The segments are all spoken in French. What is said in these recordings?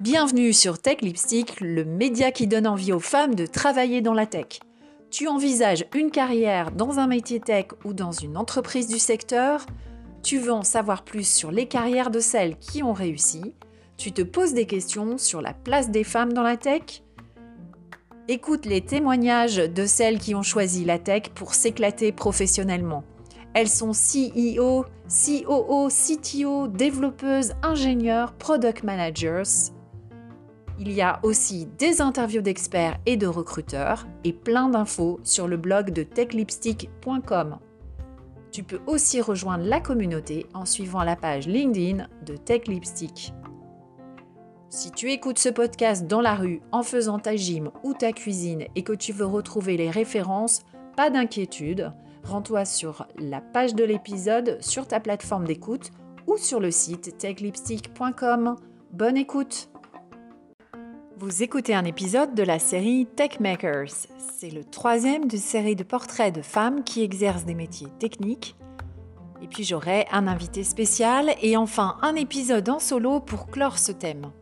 Bienvenue sur Tech Lipstick, le média qui donne envie aux femmes de travailler dans la tech. Tu envisages une carrière dans un métier tech ou dans une entreprise du secteur? Tu veux en savoir plus sur les carrières de celles qui ont réussi? Tu te poses des questions sur la place des femmes dans la tech? Écoute les témoignages de celles qui ont choisi la tech pour s'éclater professionnellement. Elles sont CEO, COO, CTO, développeuses, ingénieurs, product managers. Il y a aussi des interviews d'experts et de recruteurs et plein d'infos sur le blog de techlipstick.com. Tu peux aussi rejoindre la communauté en suivant la page LinkedIn de TechLipstick. Si tu écoutes ce podcast dans la rue en faisant ta gym ou ta cuisine et que tu veux retrouver les références, pas d'inquiétude, rends-toi sur la page de l'épisode sur ta plateforme d'écoute ou sur le site techlipstick.com. Bonne écoute vous écoutez un épisode de la série Tech Makers. C'est le troisième d'une série de portraits de femmes qui exercent des métiers techniques. Et puis j'aurai un invité spécial et enfin un épisode en solo pour clore ce thème.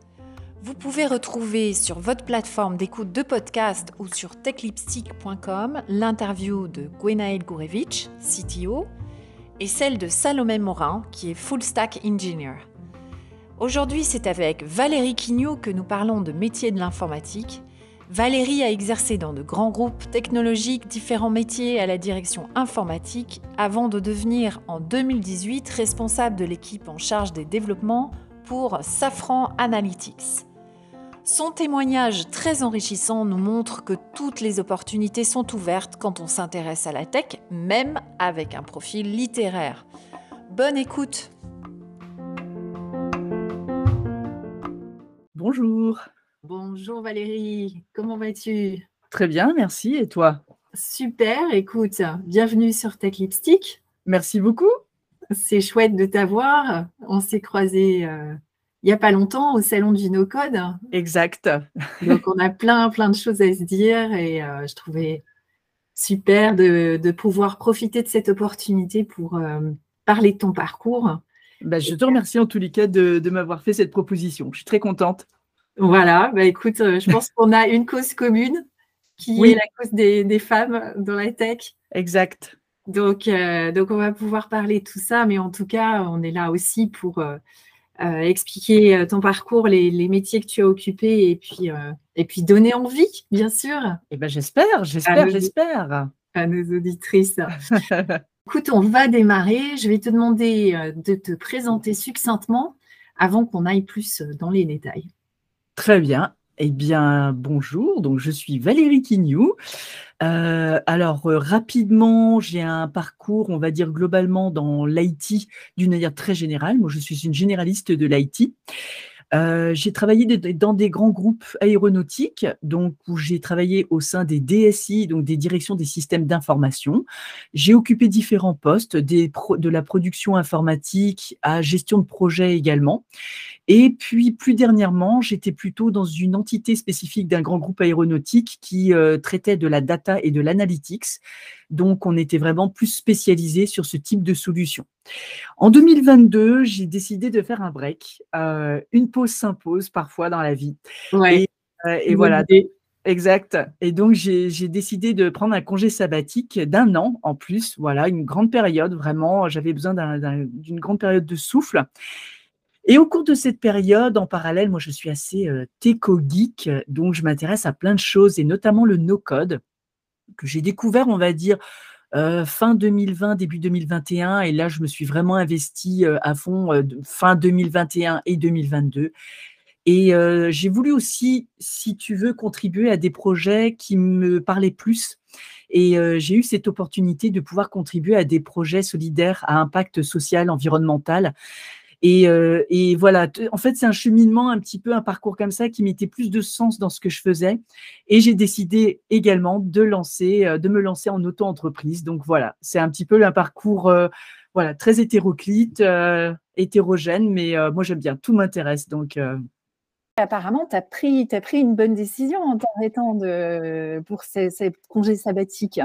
Vous pouvez retrouver sur votre plateforme d'écoute de podcast ou sur techlipstick.com l'interview de Gwenaël Gourevitch, CTO, et celle de Salomé Morin, qui est Full Stack Engineer. Aujourd'hui, c'est avec Valérie Quignot que nous parlons de métiers de l'informatique. Valérie a exercé dans de grands groupes technologiques différents métiers à la direction informatique avant de devenir en 2018 responsable de l'équipe en charge des développements pour Safran Analytics. Son témoignage très enrichissant nous montre que toutes les opportunités sont ouvertes quand on s'intéresse à la tech, même avec un profil littéraire. Bonne écoute Bonjour. Bonjour Valérie, comment vas-tu? Très bien, merci. Et toi? Super, écoute, bienvenue sur Tech Lipstick. Merci beaucoup. C'est chouette de t'avoir. On s'est croisés euh, il n'y a pas longtemps au salon du no-code. Exact. Donc on a plein, plein de choses à se dire et euh, je trouvais super de, pouvoir profiter de cette opportunité pour euh, parler de ton parcours bah, je te remercie en tous les cas de, m'avoir fait cette proposition. Je suis très contente. Voilà, bah, écoute, euh, je pense qu'on a une cause commune qui est la cause des, femmes dans la tech. Exact. Donc, euh, donc, on va pouvoir parler de tout ça, mais en tout cas, on est là aussi pour expliquer ton parcours, les, métiers que tu as occupés et puis, et puis donner envie, bien sûr. Eh ben, j'espère, j'espère, j'espère. À nos auditrices. Écoute, on va démarrer. Je vais te demander euh, de te présenter succinctement avant qu'on aille plus euh, dans les détails. Très bien. Eh bien, bonjour. Donc, je suis Valérie Quignou. Euh, alors, rapidement, j'ai un parcours, on va dire globalement, dans l'IT d'une manière très générale. Moi, je suis une généraliste de l'IT. Euh, j'ai travaillé dans des grands groupes aéronautiques, donc où j'ai travaillé au sein des DSI, donc des directions des systèmes d'information. J'ai occupé différents postes, de la production informatique à gestion de projet également. Et puis plus dernièrement, j'étais plutôt dans une entité spécifique d'un grand groupe aéronautique qui euh, traitait de la data et de l'analytics. Donc on était vraiment plus spécialisé sur ce type de solution. En 2022, j'ai décidé de faire un break. Euh, une pause s'impose parfois dans la vie. Ouais. Et, euh, voilà. Exact. Et donc, j'ai décidé de prendre un congé sabbatique d'un an en plus. Voilà, une grande période, vraiment. J'avais besoin d'une grande période de souffle. Et au cours de cette période, en parallèle, moi, je suis assez euh, geek donc je m'intéresse à plein de choses, et notamment le no-code, que j'ai découvert, on va dire, euh, fin 2020, début 2021. Et là, je me suis vraiment investie euh, à fond euh, fin 2021 et 2022. Et j'ai voulu aussi, si tu veux, contribuer à des projets qui me parlaient plus. Et j'ai eu cette opportunité de pouvoir contribuer à des projets solidaires à impact social, environnemental. Euh, et, voilà, en fait, c'est un cheminement, un petit peu un parcours comme ça qui mettait plus de sens dans ce que je faisais. Et j'ai décidé également de lancer, euh, de me lancer en auto-entreprise. Donc voilà, c'est un petit peu un parcours euh, voilà, très hétéroclite, hétérogène, mais moi j'aime bien, tout m'intéresse. Apparemment, tu as pris, pris une bonne décision en t'arrêtant pour ces, ces congés sabbatiques.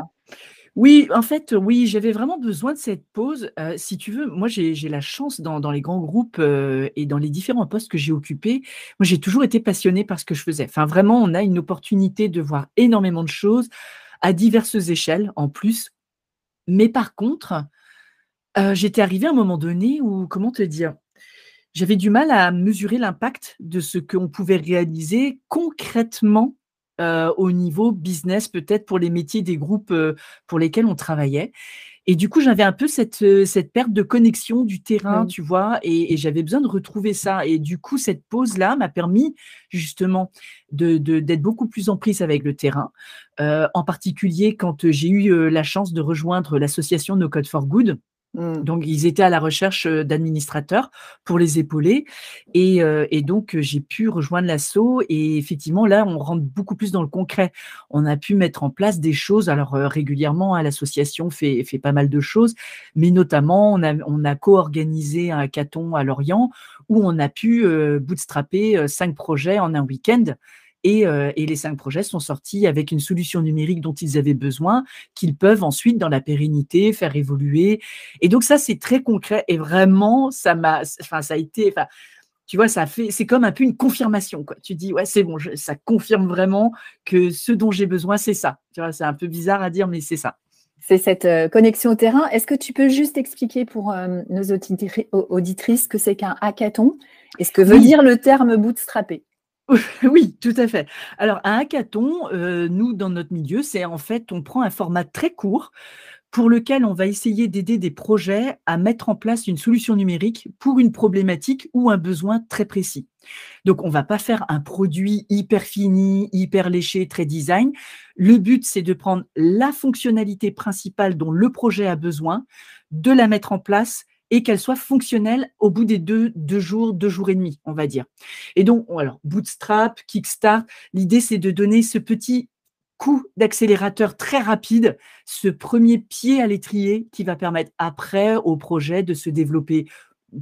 Oui, en fait, oui, j'avais vraiment besoin de cette pause. Heu, si tu veux, moi, j'ai la chance dans les grands groupes, heu et dans les différents postes que j'ai occupés, moi, j'ai toujours été passionnée par ce que je faisais. Enfin, vraiment, on a une opportunité de voir énormément de choses à diverses échelles, en plus. Mais par contre, heu, j'étais arrivée à un moment donné où, comment te dire? J'avais du mal à mesurer l'impact de ce qu'on pouvait réaliser concrètement, heu, au niveau business, peut-être pour les métiers des groupes, heu, pour lesquels on travaillait et du coup, j'avais un peu cette, heu, cette perte de connexion du terrain, Mmh. tu vois? Et et j'avais besoin de retrouver ça et du coup, cette pause-là m'a permis justement de de d'être beaucoup plus en prise avec le terrain, heu, en particulier quand, j'ai eu, la chance de rejoindre l'association No Code for Good. Mmh. Donc ils étaient à la recherche, d'administrateurs pour les épauler et donc j'ai pu rejoindre l'asso et effectivement là, on rentre beaucoup plus dans le concret. On a pu mettre en place des choses alors, régulièrement, hein, l'association fait pas mal de choses, mais notamment on a co-organisé un hackathon à Lorient où on a pu, bootstrapper, 5 projets en un week-end et heu et les 5 projets sont sortis avec une solution numérique dont ils avaient besoin, qu'ils peuvent ensuite dans la pérennité faire évoluer et donc ça, c'est très concret et vraiment ça m'a enfin ça a été enfin, tu vois, ça a fait c'est comme un peu une confirmation, quoi. Tu dis: «Ouais, c'est bon, je ça confirme vraiment que ce dont j'ai besoin, c'est ça». Tu vois? C'est un peu bizarre à dire, mais c'est ça. C'est cette, heu, connexion au terrain. Est-ce que tu peux juste expliquer pour, hem, nos auditri au auditrices ce que c'est qu'un hackathon? Et ce que veut Oui. dire le terme bootstrapper? Oui, tout à fait. Alors un hackathon, heu, nous, dans notre milieu, c'est en fait, on prend un format très court pour lequel on va essayer d'aider des projets à mettre en place une solution numérique pour une problématique ou un besoin très précis. Donc on va pas faire un produit hyper fini, hyper léché, très design. Le but, c'est de prendre la fonctionnalité principale dont le projet a besoin, de la mettre en place et qu'elle soit fonctionnelle au bout des deux 2 jours, 2 jours et demi, on va dire. Et donc, Bootstrap, Kickstart, l'idée c'est de donner ce petit coup d'accélérateur très rapide, ce premier pied à l'étrier qui va permettre après au projet de se développer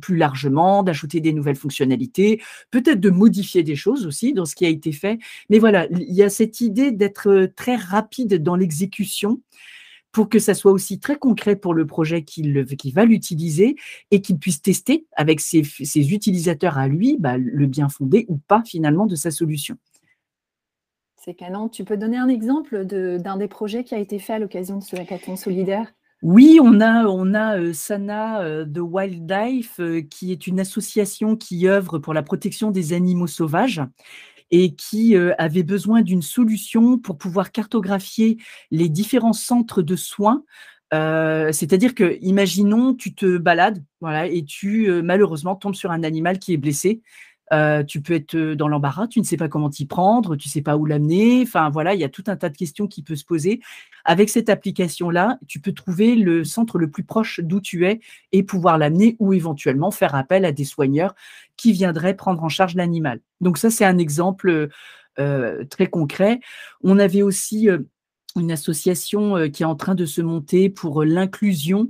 plus largement, d'ajouter des nouvelles fonctionnalités, peut-être de modifier des choses aussi dans ce qui a été fait. Mais voilà, il y a cette idée d'être, heu, très rapide dans l'exécution pour que ça soit aussi très concret pour le projet qui le qui va l'utiliser et qu'il puisse tester avec ses ses utilisateurs à lui, bah, le bien fondé ou pas finalement de sa solution. C'est canon. Tu peux donner un exemple de d'un des projets qui a été fait à l'occasion de ce hackathon solidaire? Oui, on a on a, heu, Sana, heu, de Wildlife, heu, qui est une association qui œuvre pour la protection des animaux sauvages et qui, heu, avait besoin d'une solution pour pouvoir cartographier les différents centres de soins. Heu, c'est-à-dire que, imaginons, tu te balades, et tu, heu, malheureusement tombes sur un animal qui est blessé. Heu, tu peux être, heu, dans l'embarras, tu ne sais pas comment t'y prendre, tu sais pas où l'amener, enfin voilà, il y a tout un tas de questions qui peut se poser. Avec cette application-là, tu peux trouver le centre le plus proche d'où tu es et pouvoir l'amener ou éventuellement faire appel à des soigneurs qui viendraient prendre en charge l'animal. Donc ça, c'est un exemple, heu, très concret. On avait aussi, une association, heu, qui est en train de se monter pour, heu, l'inclusion,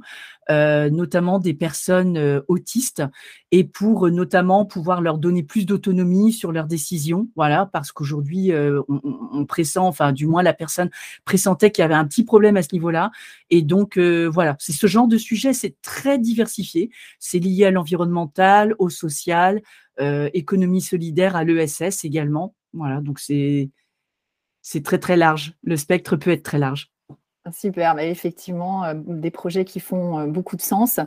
heu, notamment des personnes, heu, autistes et pour, heu, notamment pouvoir leur donner plus d'autonomie sur leurs décisions. Voilà, parce qu'aujourd'hui, heu, on on pressent, enfin du moins la personne pressentait qu'il y avait un petit problème à ce niveau-là et donc voilà, c'est ce genre de sujet, c'est très diversifié. C'est lié à l'environnemental, au social, économie solidaire, à l'ESS également. Voilà, donc c'est c'est très, très large. Le spectre peut être très large. Super, mais effectivement, heu, des projets qui font, heu, beaucoup de sens.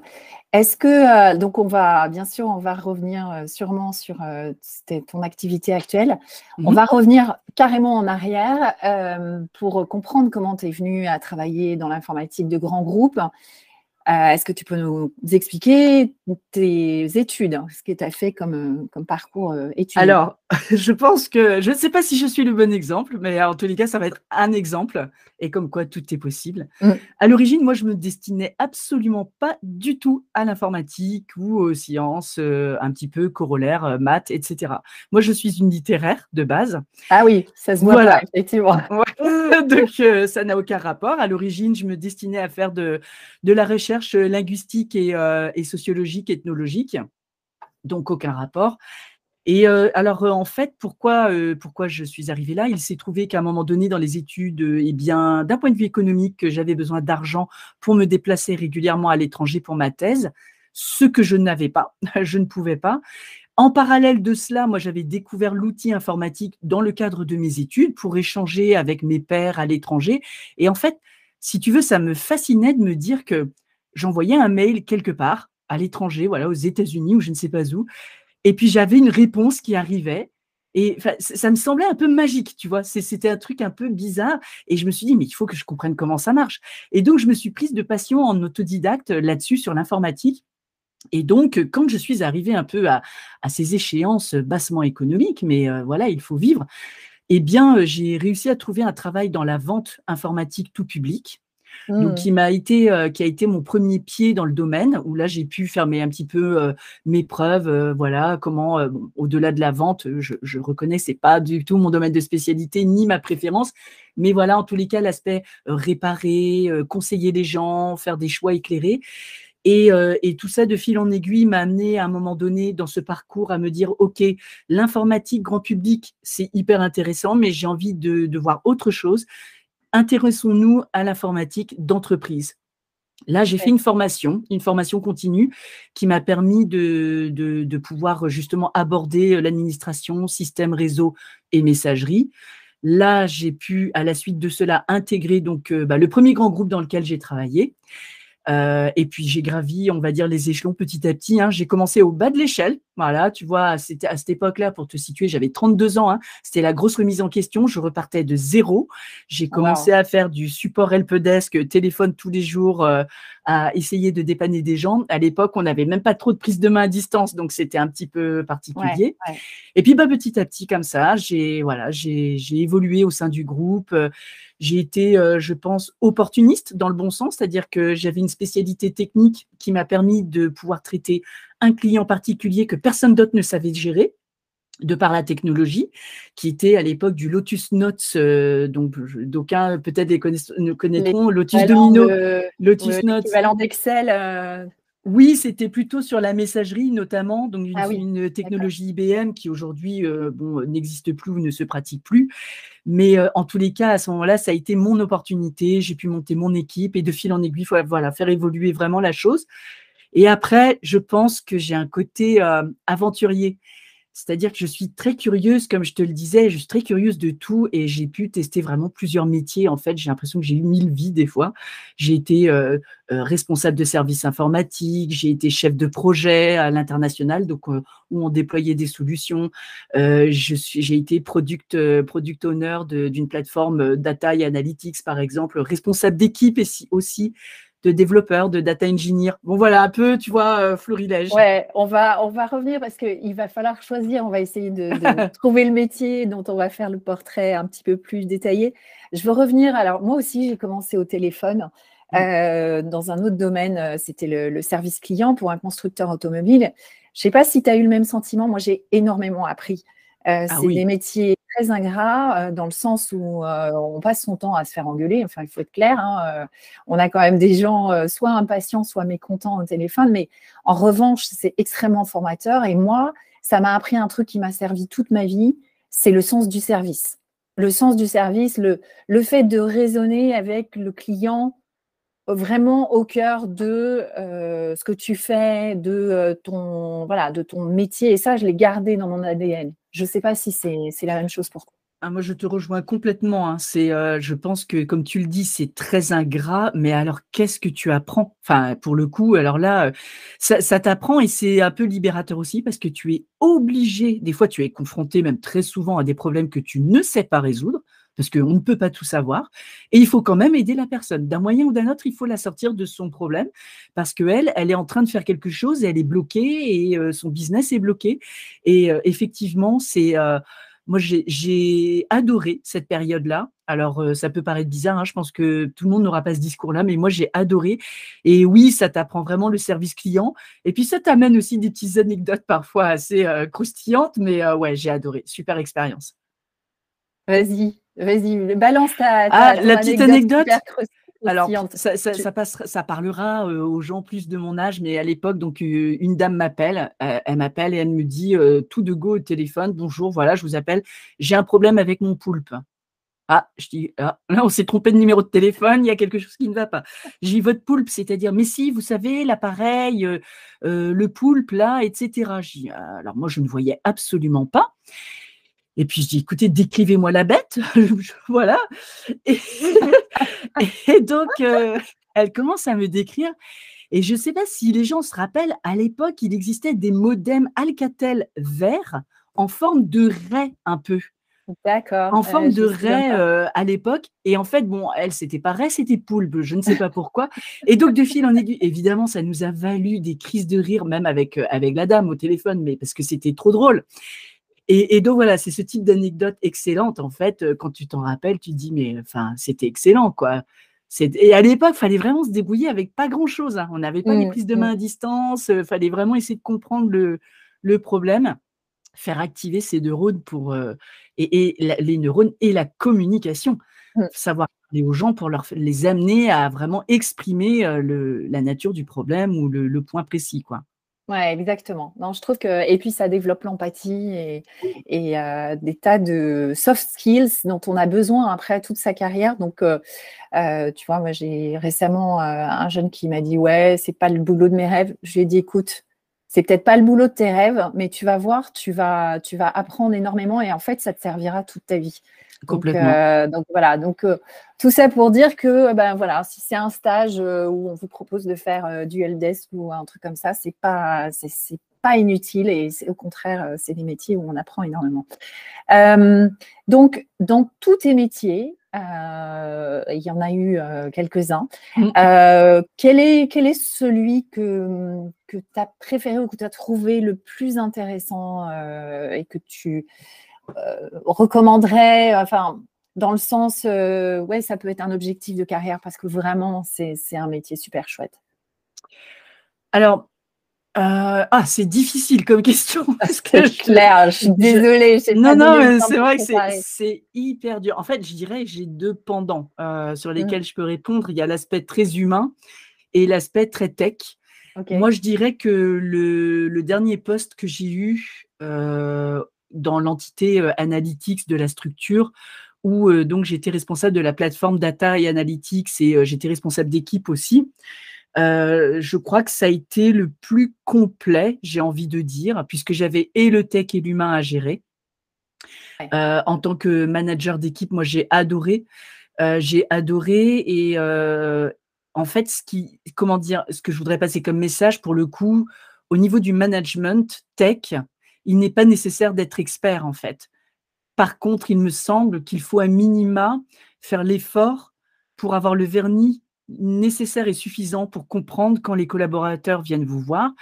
Est-ce que, heu donc on va bien sûr, on va revenir, sûrement sur, ton activité actuelle. Mmh On va revenir carrément en arrière, pour comprendre comment tu es venue à travailler dans l'informatique de grands groupes. Heu, est-ce que tu peux nous expliquer tes études? Ce que tu as fait comme, heu, comme parcours, heu, études? Alors, je pense que je ne sais pas si je suis le bon exemple, mais en tous les cas, ça va être un exemple et comme quoi tout est possible. Mmh. À l'origine, moi, je me destinais absolument pas du tout à l'informatique ou aux sciences, heu, un petit peu corollaires, maths et cetera. Moi, je suis une littéraire de base. Ah oui, ça se voit pas, Voilà. effectivement. Donc ça n'a aucun rapport. À l'origine, je me destinais à faire de de la recherche, linguistique et heu et sociologique, ethnologique, donc aucun rapport Et alors, en fait, pourquoi, pourquoi je suis arrivée là? Il s'est trouvé qu'à un moment donné, dans les études, eh bien, d'un point de vue économique, j'avais besoin d'argent pour me déplacer régulièrement à l'étranger pour ma thèse, ce que je n'avais pas, je ne pouvais pas. En parallèle de cela, moi, j'avais découvert l'outil informatique dans le cadre de mes études pour échanger avec mes pairs à l'étranger. Et en fait, si tu veux, ça me fascinait de me dire que j'envoyais un mail quelque part à l'étranger, voilà, aux États-Unis ou je ne sais pas où, et puis j'avais une réponse qui arrivait. Et ça me semblait un peu magique, tu vois. C'était un truc un peu bizarre. Et je me suis dit, mais il faut que je comprenne comment ça marche. Et donc, je me suis prise de passion en autodidacte là-dessus, sur l'informatique. Et donc, quand je suis arrivée un peu à, ces échéances bassement économiques, mais euh, voilà, il faut vivre, eh bien, j'ai réussi à trouver un travail dans la vente informatique tout public. Donc, qui m'a été, euh, qui a été mon premier pied dans le domaine, où là, j'ai pu faire un petit peu euh, mes preuves, euh, voilà, comment, au-delà de la vente, je, je reconnais, c'est pas du tout mon domaine de spécialité ni ma préférence, mais voilà, en tous les cas, l'aspect réparer, conseiller les gens, faire des choix éclairés. Et, et, tout ça, de fil en aiguille, m'a amené à un moment donné dans ce parcours à me dire, OK, l'informatique grand public, c'est hyper intéressant, mais j'ai envie de, de voir autre chose intéressons-nous à l'informatique d'entreprise. Là, j'ai fait une formation, une formation continue qui m'a permis de, de, pouvoir justement aborder l'administration, système réseau et messagerie. Là, j'ai pu, à la suite de cela, intégrer donc euh, bah, le premier grand groupe dans lequel j'ai travaillé. Euh, et puis j'ai gravi, on va dire, les échelons petit à petit. Hein. J'ai commencé au bas de l'échelle. Voilà, tu vois, c'était à cette époque-là, pour te situer, j'avais 32 ans. Hein. C'était la grosse remise en question. Je repartais de zéro. J'ai commencé à faire du support helpdesk, téléphone tous les jours, euh, à essayer de dépanner des gens. À l'époque, on n'avait même pas trop de prise de main à distance, donc c'était un petit peu particulier. Et puis, bah, petit à petit, comme ça, j'ai voilà, j'ai évolué au sein du groupe. J'ai été, euh, je pense, opportuniste dans le bon sens, c'est-à-dire que j'avais une spécialité technique qui m'a permis de pouvoir traiter un client particulier que personne d'autre ne savait gérer de par la technologie, qui était à l'époque du Lotus Notes, euh, donc d'aucuns peut-être ne connaîtront Lotus Domino, Lotus Notes. L'équivalent d'Excel. Euh, oui, c'était plutôt sur la messagerie notamment, donc une, ah technologie IBM qui aujourd'hui euh, bon, n'existe plus ou ne se pratique plus. Mais euh, en tous les cas, à ce moment-là, ça a été mon opportunité. J'ai pu monter mon équipe et de fil en aiguille, voilà, faire évoluer vraiment la chose. Et après, je pense que j'ai un côté euh, aventurier. C'est-à-dire que je suis très curieuse, comme je te le disais, je suis très curieuse de tout et j'ai pu tester vraiment plusieurs métiers. En fait, j'ai l'impression que j'ai eu mille vies des fois. J'ai été euh, euh, responsable de services informatiques, j'ai été chef de projet à l'international, donc euh, où on déployait des solutions. j'ai été product, product owner d'une plateforme data et analytics, par exemple, responsable d'équipe aussi de développeurs, de data engineer. Bon, voilà, un peu, tu vois, euh, florilège. Ouais, on va, on va revenir parce qu'il va falloir choisir. On va essayer de, trouver le métier dont on va faire le portrait un petit peu plus détaillé. Je veux revenir. Alors, moi aussi, j'ai commencé au téléphone. Mm. Euh, dans un autre domaine, euh, c'était le, service client pour un constructeur automobile. Je ne sais pas si tu as eu le même sentiment. Moi, j'ai énormément appris. Ah c'est des métiers très ingrats dans le sens où on passe son temps à se faire engueuler. Enfin, il faut être clair. Hein, on a quand même des gens soit impatients, soit mécontents au téléphone. Mais en revanche, c'est extrêmement formateur. Et moi, ça m'a appris un truc qui m'a servi toute ma vie. C'est le sens du service. Le sens du service, le, le fait de raisonner avec le client vraiment au cœur de ce que tu fais, de ton voilà, de ton métier. Et ça, je l'ai gardé dans mon ADN. Je ne sais pas si c'est la même chose pour toi. Ah, moi, je te rejoins complètement. Hein. C'est, euh, je pense que, comme tu le dis, c'est très ingrat. Mais alors, qu'est-ce que tu apprends? Enfin, pour le coup, alors là, euh, ça t'apprend et c'est un peu libérateur aussi parce que tu es obligé. Des fois, tu es confronté même très souvent à des problèmes que tu ne sais pas résoudre parce qu'on ne peut pas tout savoir. Et il faut quand même aider la personne. D'un moyen ou d'un autre, il faut la sortir de son problème parce qu'elle, elle est en train de faire quelque chose et elle est bloquée et euh, son business est bloqué. Et euh, effectivement, c'est... Euh, moi, j'ai adoré cette période-là. Alors, ça peut paraître bizarre, hein, je pense que tout le monde n'aura pas ce discours-là, mais moi, j'ai adoré. Et oui, ça t'apprend vraiment le service client. Et puis, ça t'amène aussi des petites anecdotes parfois assez croustillantes, mais ouais, j'ai adoré. Super expérience. Vas-y, Vas-y, balance ta, ah, la petite anecdote. Alors, ça, ça, ça, parlera aux gens plus de mon âge, mais à l'époque, donc une dame m'appelle, elle m'appelle et elle me dit tout de go au téléphone, bonjour, voilà, je vous appelle, j'ai un problème avec mon poulpe. Ah, je dis, ah, là, on s'est trompé de numéro de téléphone, il y a quelque chose qui ne va pas. J'ai votre poulpe, c'est-à-dire, mais si, vous savez, l'appareil, le poulpe, là, etc. J'ai alors moi, je ne voyais absolument pas. Et puis je dis, écoutez, décrivez-moi la bête. voilà. Et, donc, euh, elle commence à me décrire. Et je ne sais pas si les gens se rappellent, à l'époque, il existait des modems Alcatel verts en forme de raie un peu. D'accord. En forme de raie euh, à l'époque. Et en fait, bon, elle, c'était pas raie, c'était poulpe. Je ne sais pas pourquoi. Et donc, de fil en aiguille, évidemment, ça nous a valu des crises de rire, même avec, euh, avec la dame au téléphone, mais parce que c'était trop drôle. Et, donc voilà, c'est ce type d'anecdote excellente. En fait, euh, quand tu t'en rappelles, tu te dis, mais enfin, c'était excellent, quoi. Et à l'époque, il fallait vraiment se débrouiller avec pas grand-chose. Hein. On n'avait pas les mmh, prises de mmh. main à distance. Il euh, fallait vraiment essayer de comprendre le, le, problème, faire activer ces neurones pour euh, et, les neurones et la communication, mmh. savoir parler aux gens pour leur, les amener à vraiment exprimer le, la nature du problème ou le, le point précis, quoi. Ouais, exactement. Non, je trouve que et puis ça développe l'empathie et, et euh, des tas de soft skills dont on a besoin après toute sa carrière. Donc, euh, euh, tu vois, moi j'ai récemment un jeune qui m'a dit ouais, c'est pas le boulot de mes rêves. Je lui ai dit écoute, c'est peut-être pas le boulot de tes rêves, mais tu vas voir, tu vas, tu vas apprendre énormément et en fait, ça te servira toute ta vie. Complètement. Donc, euh, donc voilà, donc euh, tout ça pour dire que ben voilà, si c'est un stage euh, où on vous propose de faire du helpdesk ou un truc comme ça, c'est pas c'est pas inutile et au contraire, c'est des métiers où on apprend énormément. donc dans tous tes métiers, il y en a eu quelques-uns. Mmh. quel, est, quel est celui que, que tu as préféré ou que tu as trouvé le plus intéressant et que tu, recommanderais, enfin, dans le sens, euh, ouais, ça peut être un objectif de carrière parce que vraiment, c'est un métier super chouette Alors, euh, ah, c'est difficile comme question. Parce que je, clair, je suis désolée. Non, non, c'est vrai que c'est hyper dur. En fait, je dirais que j'ai deux pendants sur mmh. lesquels je peux répondre. Il y a l'aspect très humain et l'aspect très tech. Moi, je dirais que le, le dernier poste que j'ai eu dans l'entité analytics de la structure, où donc j'étais responsable de la plateforme data et analytics et j'étais responsable d'équipe aussi. je crois que ça a été le plus complet, j'ai envie de dire, puisque j'avais et le tech et l'humain à gérer. en tant que manager d'équipe, moi j'ai adoré. j'ai adoré et en fait, ce qui, comment dire, ce que je voudrais passer comme message pour le coup, au niveau du management tech, il n'est pas nécessaire d'être expert en fait. Par contre, il me semble qu'il faut à minima faire l'effort pour avoir le vernis nécessaire et suffisant pour comprendre quand les collaborateurs viennent vous voir,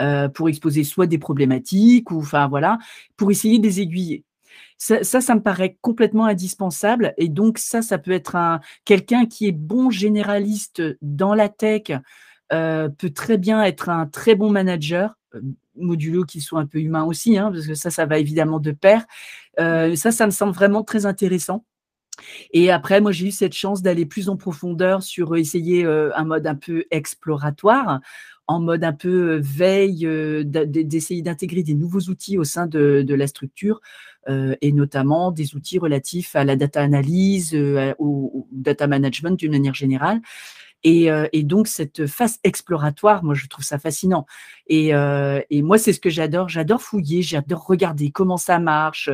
euh, pour exposer soit des problématiques ou enfin voilà, pour essayer de les aiguiller. Ça, ça, me paraît complètement indispensable. Et donc, ça, ça peut être un quelqu'un qui est bon généraliste dans la tech, euh, peut très bien être un très bon manager, euh, modulo qui soit un peu humain aussi, hein, parce que ça, ça va évidemment de pair. Euh, ça, ça me semble vraiment très intéressant. Et après, moi, j'ai eu cette chance d'aller plus en profondeur sur essayer un mode un peu exploratoire, en mode un peu veille, d'essayer d'intégrer des nouveaux outils au sein de, la structure, et notamment des outils relatifs à la data analyse, au, data management d'une manière générale. Euh, et, donc, cette phase exploratoire, moi, je trouve ça fascinant. Et, euh, moi, c'est ce que j'adore. J'adore fouiller, j'adore regarder comment ça marche.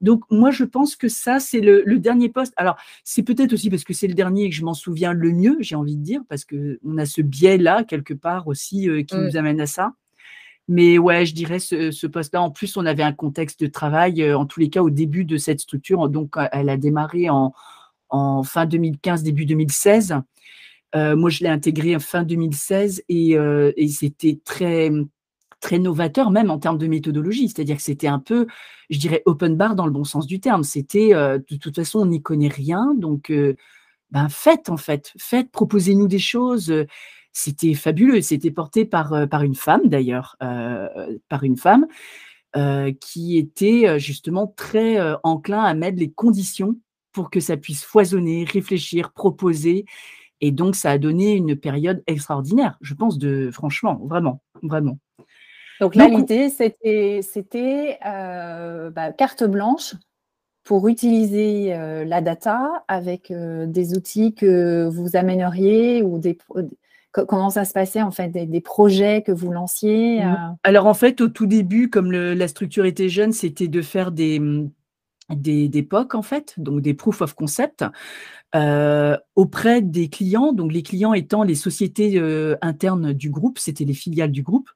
Donc, moi, je pense que ça, c'est le, dernier poste. Alors, c'est peut-être aussi parce que c'est le dernier et que je m'en souviens le mieux, j'ai envie de dire, parce qu'on a ce biais-là, quelque part aussi, euh, qui mmh. nous amène à ça. Mais ouais, je dirais ce, poste-là. En plus, on avait un contexte de travail, en tous les cas, au début de cette structure. Donc, elle a démarré en, en fin 2015, début 2016. Euh, moi, je l'ai intégré fin 2016 euh, et, c'était très très novateur même en termes de méthodologie, c'est-à-dire que c'était un peu, je dirais, open bar dans le bon sens du terme. C'était, euh, de toute façon, on n'y connaît rien, donc ben faites en fait, faites, proposez-nous des choses. C'était fabuleux, c'était porté par, par une femme d'ailleurs, par une femme qui était justement très enclin à mettre les conditions pour que ça puisse foisonner, réfléchir, proposer Et donc, ça a donné une période extraordinaire, je pense, de franchement, vraiment, vraiment. Donc là, l'idée, c'était euh, bah, carte blanche pour utiliser euh, la data avec euh, des outils que vous amèneriez ou des, comment ça se passait en fait, des, projets que vous lanciez Alors en fait, au tout début, comme la structure était jeune, c'était de faire des, des, des POC en fait, donc des proof of concept. Auprès des clients, donc les clients étant les sociétés internes du groupe, c'était les filiales du groupe,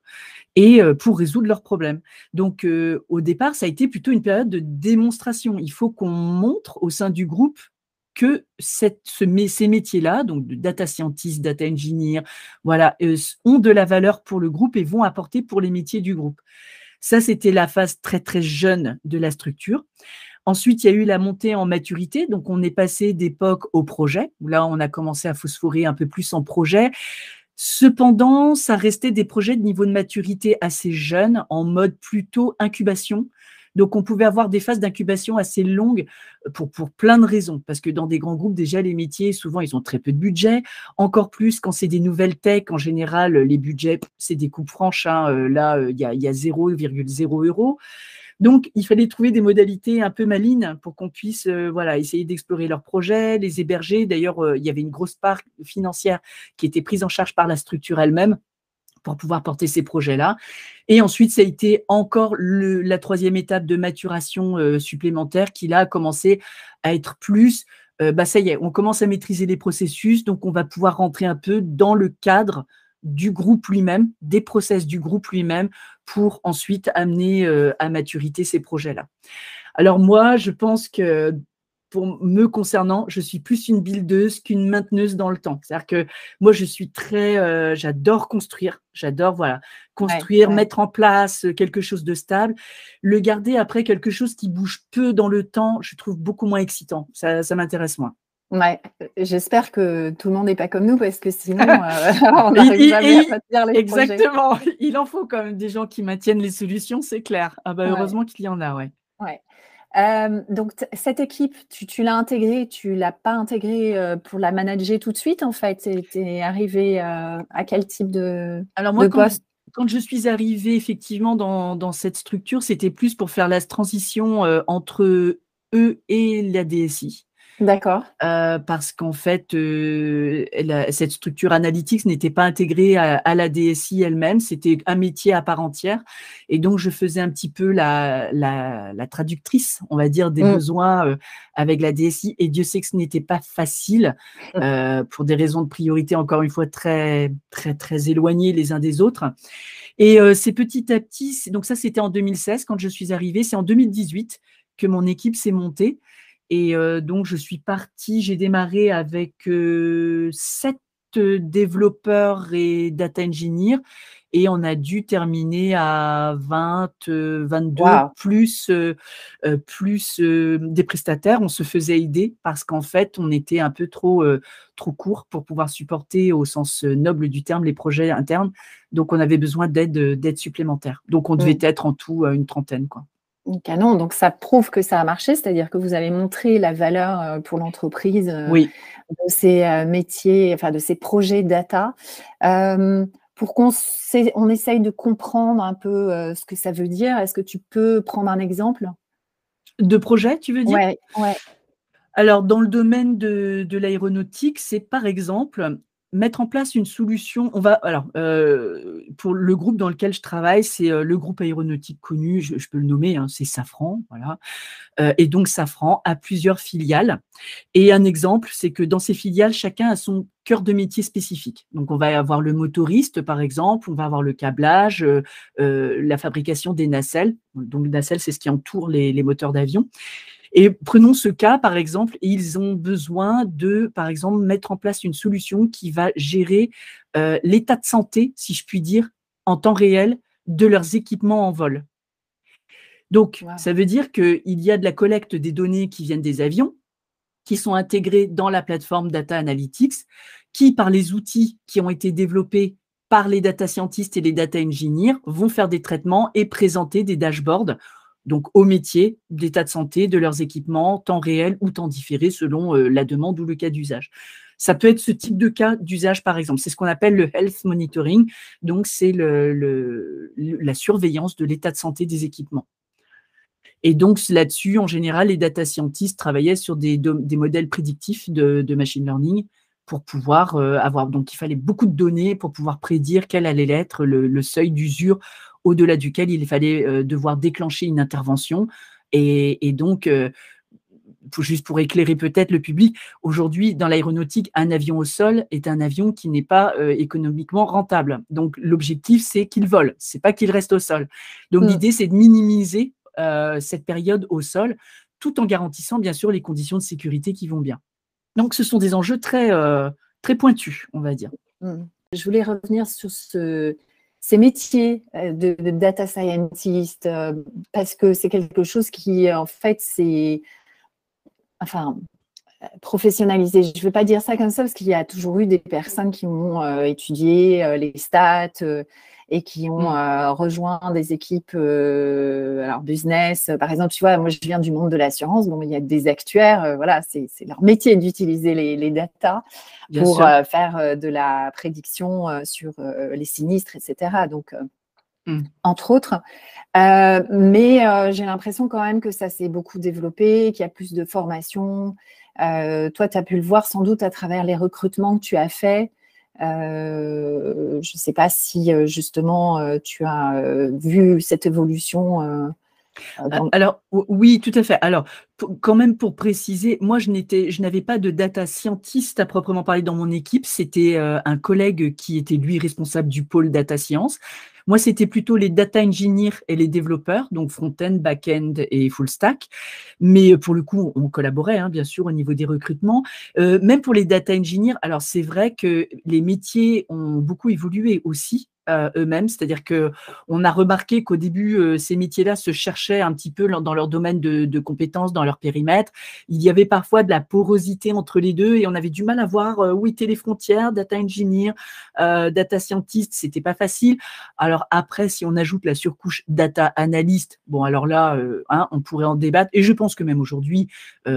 et pour résoudre leurs problèmes. Donc, au départ, ça a été plutôt une période de démonstration. Il faut qu'on montre au sein du groupe que ces métiers-là, donc data scientist, data engineer, voilà, ont de la valeur pour le groupe et vont apporter pour les métiers du groupe. Ça, c'était la phase très, très jeune de la structure. Ensuite, il y a eu la montée en maturité. Donc, on est passé d'époque au projet, où là, on a commencé à phosphorer un peu plus en projet. Cependant, ça restait des projets de niveau de maturité assez jeunes, en mode plutôt incubation. Donc, on pouvait avoir des phases d'incubation assez longues pour, pour plein de raisons. Parce que dans des grands groupes, déjà, les métiers, souvent, ils ont très peu de budget. Encore plus quand c'est des nouvelles tech, en général, les budgets, c'est des coupes franches. Hein. Euh, là, euh, il y a, a 0,0 euros. Donc, il fallait trouver des modalités un peu malines pour qu'on puisse euh, voilà, essayer d'explorer leurs projets, les héberger. D'ailleurs, euh, il y avait une grosse part financière qui était prise en charge par la structure elle-même pour pouvoir porter ces projets-là. Et ensuite, ça a été encore la troisième étape de maturation euh, supplémentaire qui là a commencé à être plus, bah ça y est, on commence à maîtriser les processus, donc on va pouvoir rentrer un peu dans le cadre du groupe lui-même, des process du groupe lui-même, pour ensuite amener euh, à maturité ces projets-là. Alors moi, je pense que pour me concernant, je suis plus une buildeuse qu'une mainteneuse dans le temps. C'est-à-dire que moi, je suis très, euh, j'adore construire, j'adore voilà construire, mettre en place quelque chose de stable. Le garder après quelque chose qui bouge peu dans le temps, je trouve beaucoup moins excitant. Ça, ça m'intéresse moins. Ouais, j'espère que tout le monde n'est pas comme nous parce que sinon, euh, on n'arrive jamais à maintenir les Exactement. Il en faut quand même des gens qui maintiennent les solutions, c'est clair. Ah bah, heureusement qu'il y en a, ouais. Ouais. Euh, donc cette équipe, tu, l'as intégrée, tu l'as pas intégrée euh, pour la manager tout de suite en fait? Tu es arrivé à quel type de, Alors moi, poste? quand je suis arrivée effectivement dans, dans cette structure, c'était plus pour faire la transition entre eux et la DSI. D'accord. Euh, parce qu'en fait, euh, cette structure analytique n'était pas intégrée à, la DSI elle-même, c'était un métier à part entière. Et donc, je faisais un petit peu la, traductrice, on va dire, des mmh. besoins euh, avec la DSI. Et Dieu sait que ce n'était pas facile mmh. pour des raisons de priorité, encore une fois, très, très, très éloignées les uns des autres. Et c'est petit à petit, donc ça, c'était en 2016 quand je suis arrivée, c'est en 2018 que mon équipe s'est montée. Et donc, je suis partie, j'ai démarré avec sept développeurs et data engineers et on a dû terminer à 20, 22, plus, plus des prestataires. On se faisait aider parce qu'en fait, on était un peu trop, trop court pour pouvoir supporter au sens noble du terme les projets internes. Donc, on avait besoin d'aide supplémentaire. Donc, on devait mmh. être en tout une trentaine. Quoi. Canon, donc ça prouve que ça a marché, c'est-à-dire que vous avez montré la valeur euh, pour l'entreprise euh, de ces euh, métiers, enfin de ces projets data. pour qu'on on essaye de comprendre un peu ce que ça veut dire, est-ce que tu peux prendre un exemple? De projet, tu veux dire? Oui. Alors, dans le domaine de, de l'aéronautique, c'est par exemple mettre en place une solution. On va alors euh, pour le groupe dans lequel je travaille, c'est euh, le groupe aéronautique connu, je, peux le nommer, hein, c'est Safran, voilà. Euh, et donc Safran a plusieurs filiales. Et un exemple, c'est que dans ces filiales, chacun a son cœur de métier spécifique. Donc on va avoir le motoriste, par exemple, on va avoir le câblage, la fabrication des nacelles. Donc les nacelles, c'est ce qui entoure les moteurs d'avion. Et prenons ce cas, par exemple, ils ont besoin de, par exemple, mettre en place une solution qui va gérer euh, l'état de santé, si je puis dire, en temps réel de leurs équipements en vol. Donc, ça veut dire qu'il y a de la collecte des données qui viennent des avions, qui sont intégrées dans la plateforme Data Analytics, qui, par les outils qui ont été développés par les data scientists et les data engineers, vont faire des traitements et présenter des dashboards donc au métier d'état de santé de leurs équipements, temps réel ou temps différé selon euh, la demande ou le cas d'usage. Ça peut être ce type de cas d'usage, par exemple. C'est ce qu'on appelle le health monitoring. Donc, c'est le, la surveillance de l'état de santé des équipements. Et donc là-dessus, en général, les data scientists travaillaient sur des, modèles prédictifs de, machine learning pour pouvoir euh, avoir. Donc il fallait beaucoup de données pour pouvoir prédire quel allait être le, seuil d'usure au-delà duquel il fallait euh, devoir déclencher une intervention. Et, donc, euh, juste pour éclairer peut-être le public, aujourd'hui, dans l'aéronautique, un avion au sol est un avion qui n'est pas économiquement rentable. Donc, l'objectif, c'est qu'il vole, c'est pas qu'il reste au sol. Donc, mmh. l'idée, c'est de minimiser euh, cette période au sol, tout en garantissant bien sûr les conditions de sécurité qui vont bien. Donc ce sont des enjeux très, euh, très pointus, on va dire. Mmh. Je voulais revenir sur ce, ces métiers euh, de, data scientist, parce que c'est quelque chose qui, en fait, c'est... Enfin, professionnalisé. Je ne veux pas dire ça comme ça parce qu'il y a toujours eu des personnes qui ont étudié les stats, et qui ont mmh. euh, rejoint des équipes euh, alors business. Par exemple, tu vois, moi je viens du monde de l'assurance, bon, il y a des actuaires, euh, voilà, c'est leur métier d'utiliser les, les datas pour faire de la prédiction sur les sinistres, etc. Donc, mmh. entre autres. mais j'ai l'impression quand même que ça s'est beaucoup développé, qu'il y a plus de formation. toi, tu as pu le voir sans doute à travers les recrutements que tu as faits. Euh, je ne sais pas si euh, justement euh, tu as vu cette évolution. Alors oui, tout à fait. Alors quand même pour préciser, moi je n'étais, je n'avais pas de data scientist à proprement parler dans mon équipe. C'était un collègue qui était lui responsable du pôle data science. Moi, c'était plutôt les data engineers et les développeurs, donc front-end, back-end et full stack. Mais euh, pour le coup, on collaborait, hein, bien sûr, au niveau des recrutements. Euh, même pour les data engineers, alors c'est vrai que les métiers ont beaucoup évolué aussi. Euh, eux-mêmes. C'est-à-dire que on a remarqué qu'au début, euh, ces métiers-là se cherchaient un petit peu dans leur domaine de, compétences, dans leur périmètre. Il y avait parfois de la porosité entre les deux et on avait du mal à voir euh, où étaient les frontières. Data engineer, data scientist, c'était pas facile. Alors après, si on ajoute la surcouche data analyst, bon alors là, hein, on pourrait en débattre. Et je pense que même aujourd'hui,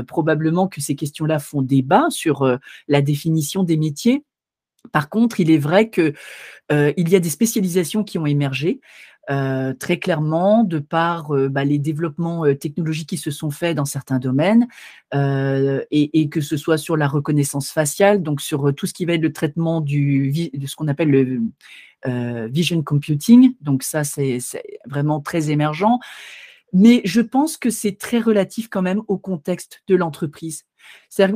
probablement que ces questions-là font débat sur la définition des métiers. Par contre, il est vrai qu'il euh, y a des spécialisations qui ont émergé. Euh, très clairement, de par euh, bah, les développements technologiques qui se sont faits dans certains domaines, et, que ce soit sur la reconnaissance faciale, donc sur tout ce qui va être le traitement de ce qu'on appelle le vision computing. Donc ça, c'est vraiment très émergent. Mais je pense que c'est très relatif quand même au contexte de l'entreprise.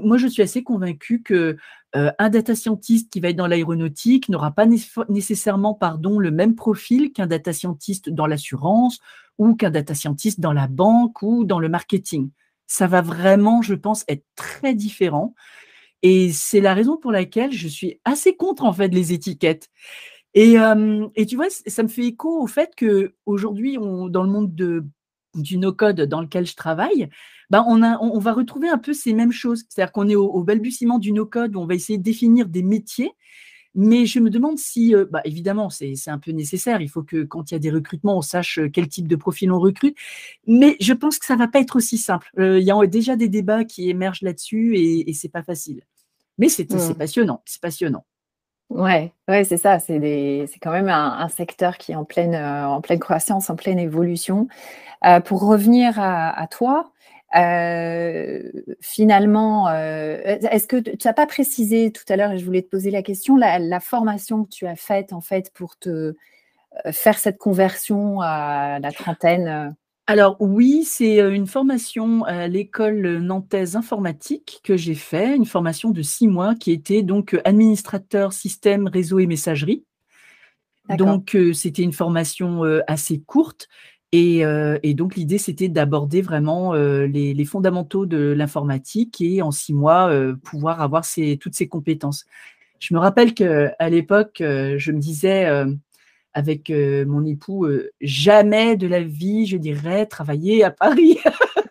Moi, je suis assez convaincue que euh, un data scientist qui va être dans l'aéronautique n'aura pas nécessairement pardon, le même profil qu'un data scientist dans l'assurance ou qu'un data scientist dans la banque ou dans le marketing. Ça va vraiment, je pense, être très différent. Et c'est la raison pour laquelle je suis assez contre en fait les étiquettes. Et, euh, et tu vois, ça me fait écho au fait que aujourd'hui, dans le monde de, du no-code dans lequel je travaille, ben, on, va retrouver un peu ces mêmes choses. C'est-à-dire qu'on est au, balbutiement du no-code où on va essayer de définir des métiers. Mais je me demande si, euh, bah, évidemment, c'est un peu nécessaire. Il faut que quand il y a des recrutements, on sache euh, quel type de profil on recrute. Mais je pense que ça ne va pas être aussi simple. Euh, il y a déjà des débats qui émergent là-dessus et, et c'est pas facile. Mais c'est mmh. passionnant. C'est passionnant. Ouais, c'est ça. C'est quand même un, secteur qui est en pleine, pleine croissance, en pleine évolution. pour revenir à toi, euh, finalement, euh, est-ce que tu n'as pas précisé tout à l'heure, et je voulais te poser la question, la, formation que tu as faite en fait pour te euh, faire cette conversion à la trentaine alors oui, c'est une formation à l'école nantaise informatique que j'ai fait, une formation de six mois qui était donc administrateur système, réseau et messagerie. Donc c'était une formation assez courte euh, et, donc, l'idée, c'était d'aborder vraiment euh, les, fondamentaux de l'informatique et en six mois, euh, pouvoir avoir toutes ces compétences. Je me rappelle qu'à l'époque, je me disais, avec mon époux, jamais de la vie, je dirais, travailler à Paris.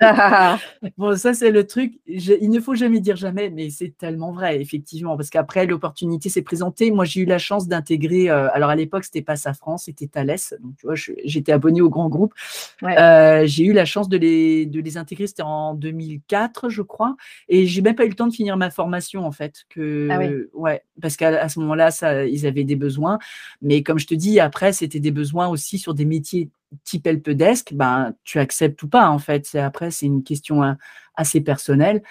bon, ça, c'est le truc. il ne faut jamais dire jamais, mais c'est tellement vrai, effectivement, parce qu'après, l'opportunité s'est présentée. Moi, j'ai eu la chance d'intégrer. alors, à l'époque, c'était pas Safran, c'était Thales. Donc, tu vois, j'étais abonné au grand groupe. j'ai eu la chance de les, de les intégrer. C'était en 2004, je crois. Et j'ai même pas eu le temps de finir ma formation, en fait. Que, ah ouais, parce qu'à ce moment-là, ils avaient des besoins. Mais comme je te dis, après, c'était des besoins aussi sur des métiers type helpdesk, ben, tu acceptes ou pas, en fait. C'est, après, c'est une question hein, assez personnelle.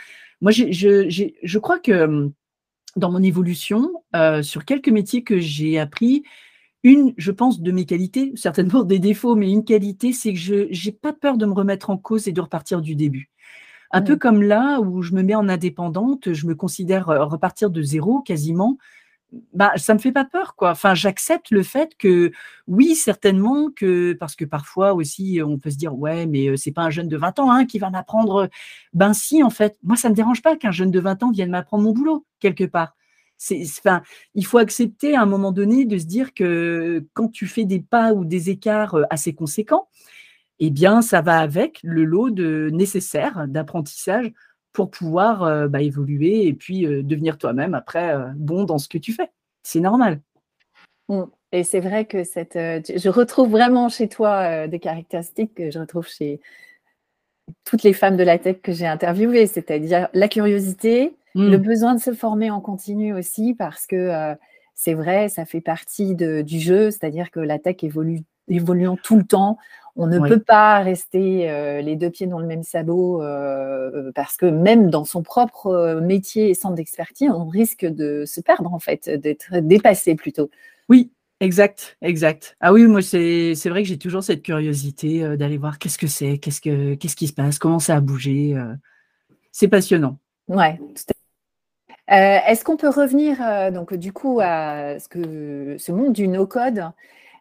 Moi, je, je, crois que hum, dans mon évolution, euh, sur quelques métiers que j'ai appris, une, je pense, de mes qualités, certainement des défauts, mais une qualité, c'est que je n'ai pas peur de me remettre en cause et de repartir du début. Un peu comme là où je me mets en indépendante, je me considère euh, repartir de zéro quasiment bah, ça me fait pas peur, quoi. Enfin, j'accepte le fait que, oui, certainement que, parce que parfois aussi, on peut se dire, ouais, mais c'est pas un jeune de 20 ans hein, qui va m'apprendre. Ben si, en fait, moi, ça me dérange pas qu'un jeune de 20 ans vienne m'apprendre mon boulot quelque part. C'est, enfin, il faut accepter à un moment donné de se dire que quand tu fais des pas ou des écarts assez conséquents, eh bien, ça va avec le lot nécessaire d'apprentissage pour pouvoir euh, bah, évoluer et puis euh, devenir toi-même après euh, bon dans ce que tu fais. C'est normal. Mmh. Et c'est vrai que cette, je retrouve vraiment chez toi des caractéristiques que je retrouve chez toutes les femmes de la tech que j'ai interviewées, c'est-à-dire la curiosité, mmh. le besoin de se former en continu aussi, parce que c'est vrai, ça fait partie du jeu, c'est-à-dire que la tech évolue évoluant tout le temps. On ne peut pas rester euh, les deux pieds dans le même sabot euh, parce que même dans son propre euh, métier et centre d'expertise, on risque de se perdre en fait, d'être dépassé plutôt. Oui, exact, exact. Ah oui, moi c'est vrai que j'ai toujours cette curiosité d'aller voir qu'est-ce que c'est, qu'est-ce que qu'est-ce qui se passe, comment ça a bougé. c'est passionnant. Ouais. Est-ce qu'on peut revenir donc du coup à ce que ce monde du no-code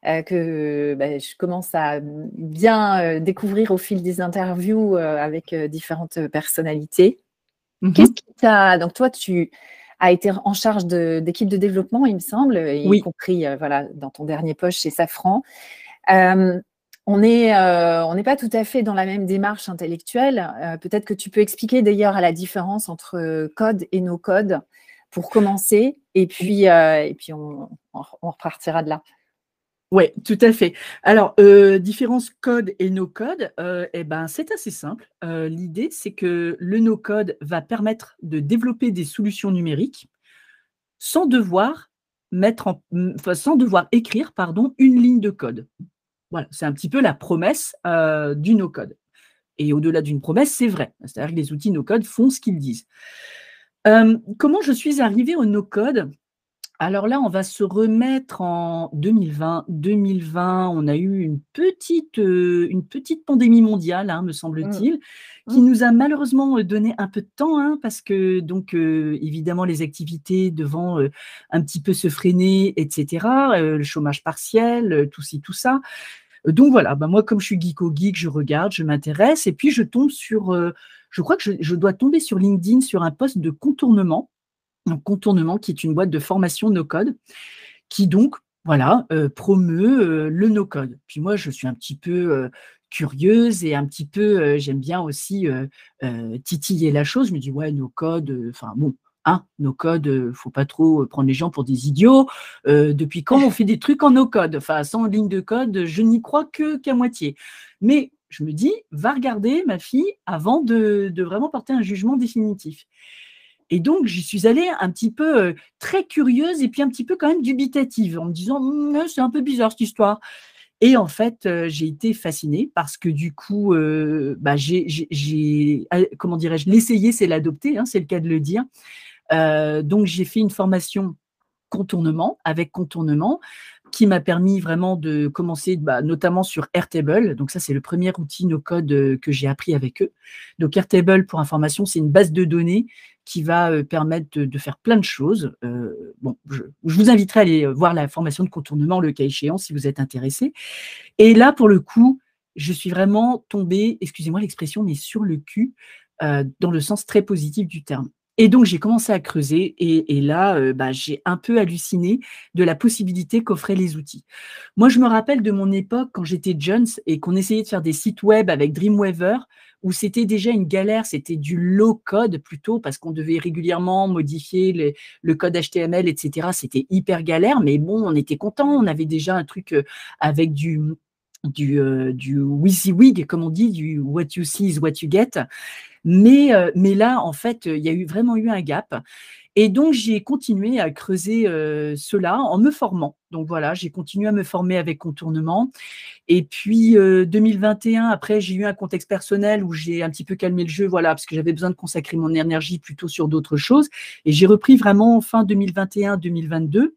euh, que bah, je commence à bien euh, découvrir au fil des interviews euh, avec différentes personnalités. Mmh Qu'est-ce qui t'a. Donc, toi, tu as été en charge d'équipe de, développement, il me semble, y compris voilà, dans ton dernier poste chez Safran. on n'est pas tout à fait dans la même démarche intellectuelle. Peut-être que tu peux expliquer d'ailleurs à la différence entre code et no code pour commencer, et puis, et puis on, on repartira de là. Oui, tout à fait. Alors, euh, différence code et no-code, euh, eh ben, c'est assez simple. Euh, l'idée, c'est que le no-code va permettre de développer des solutions numériques sans devoir mettre en, écrire, pardon, une ligne de code. Voilà, c'est un petit peu la promesse du no-code. Et au-delà d'une promesse, c'est vrai. C'est-à-dire que les outils no-code font ce qu'ils disent. comment je suis arrivée au no-code alors là, on va se remettre en 2020. 2020, on a eu une petite, euh, une petite pandémie mondiale, hein, me mmh. semble-t-il, qui mmh. nous a malheureusement euh, donné un peu de temps, hein, parce que donc euh, évidemment les activités devant un petit peu se freiner, etc. le chômage partiel, tout ci, tout ça. Donc voilà, bah moi comme je suis geeko geek, je regarde, je m'intéresse, et puis je tombe sur, je crois que je, je dois tomber sur LinkedIn sur un poste de contournement un Contournement, qui est une boîte de formation no-code, qui donc, voilà, euh, promeut euh, le no-code. Puis moi, je suis un petit peu euh, curieuse et un petit peu, j'aime bien aussi titiller la chose. Je me dis, ouais, no-code, enfin bon, hein, no-code, faut pas trop prendre les gens pour des idiots. depuis quand on fait des trucs en no-code Enfin, sans ligne de code, je n'y crois que qu'à moitié. Mais je me dis, va regarder ma fille avant de vraiment porter un jugement définitif. Et donc, j'y suis allée un petit peu euh, très curieuse et puis un petit peu quand même dubitative, en me disant, «Mmh, c'est un peu bizarre cette histoire. Et en fait, euh, j'ai été fascinée parce que du coup, euh, bah, j'ai, comment dirais-je, l'essayer, c'est l'adopter, hein, c'est le cas de le dire. donc, j'ai fait une formation contournement, avec contournement, qui m'a permis vraiment de commencer, bah, notamment sur Airtable. Donc ça, c'est le premier outil no-code que j'ai appris avec eux. Donc Airtable, pour information, c'est une base de données qui va permettre de, faire plein de choses. bon, je, vous inviterai à aller voir la formation de contournement, le cas échéant, si vous êtes intéressé. Et là, pour le coup, je suis vraiment tombée, excusez-moi l'expression, mais sur le cul, dans le sens très positif du terme. Et donc, j'ai commencé à creuser et, là, euh, bah, j'ai un peu halluciné de la possibilité qu'offraient les outils. Moi, je me rappelle de mon époque quand j'étais Jones et qu'on essayait de faire des sites web avec Dreamweaver où c'était déjà une galère, c'était du low code plutôt parce qu'on devait régulièrement modifier le code HTML, etc. C'était hyper galère, mais bon, on était content, on avait déjà un truc euh, avec du du, euh, du WYSIWYG, comme on dit, du what you see is what you get. Mais, euh, mais là, en fait, il y a eu vraiment eu un gap. Et donc, j'ai continué à creuser euh, cela en me formant. Donc voilà, j'ai continué à me former avec contournement. Et puis, 2021, euh, après, j'ai eu un contexte personnel où j'ai un petit peu calmé le jeu, voilà, parce que j'avais besoin de consacrer mon énergie plutôt sur d'autres choses. Et j'ai repris vraiment fin 2021-2022.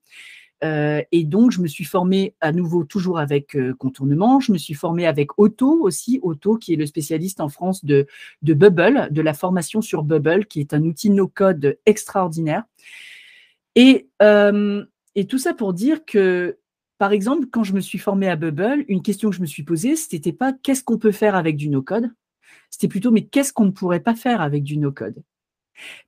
Euh, et donc, je me suis formée à nouveau toujours avec euh, Contournement. Je me suis formée avec Otto aussi, Otto qui est le spécialiste en France de, Bubble, de la formation sur Bubble, qui est un outil no-code extraordinaire. Et, euh, et tout ça pour dire que, par exemple, quand je me suis formée à Bubble, une question que je me suis posée, ce n'était pas qu'est-ce qu'on peut faire avec du no-code, c'était plutôt mais qu'est-ce qu'on ne pourrait pas faire avec du no-code?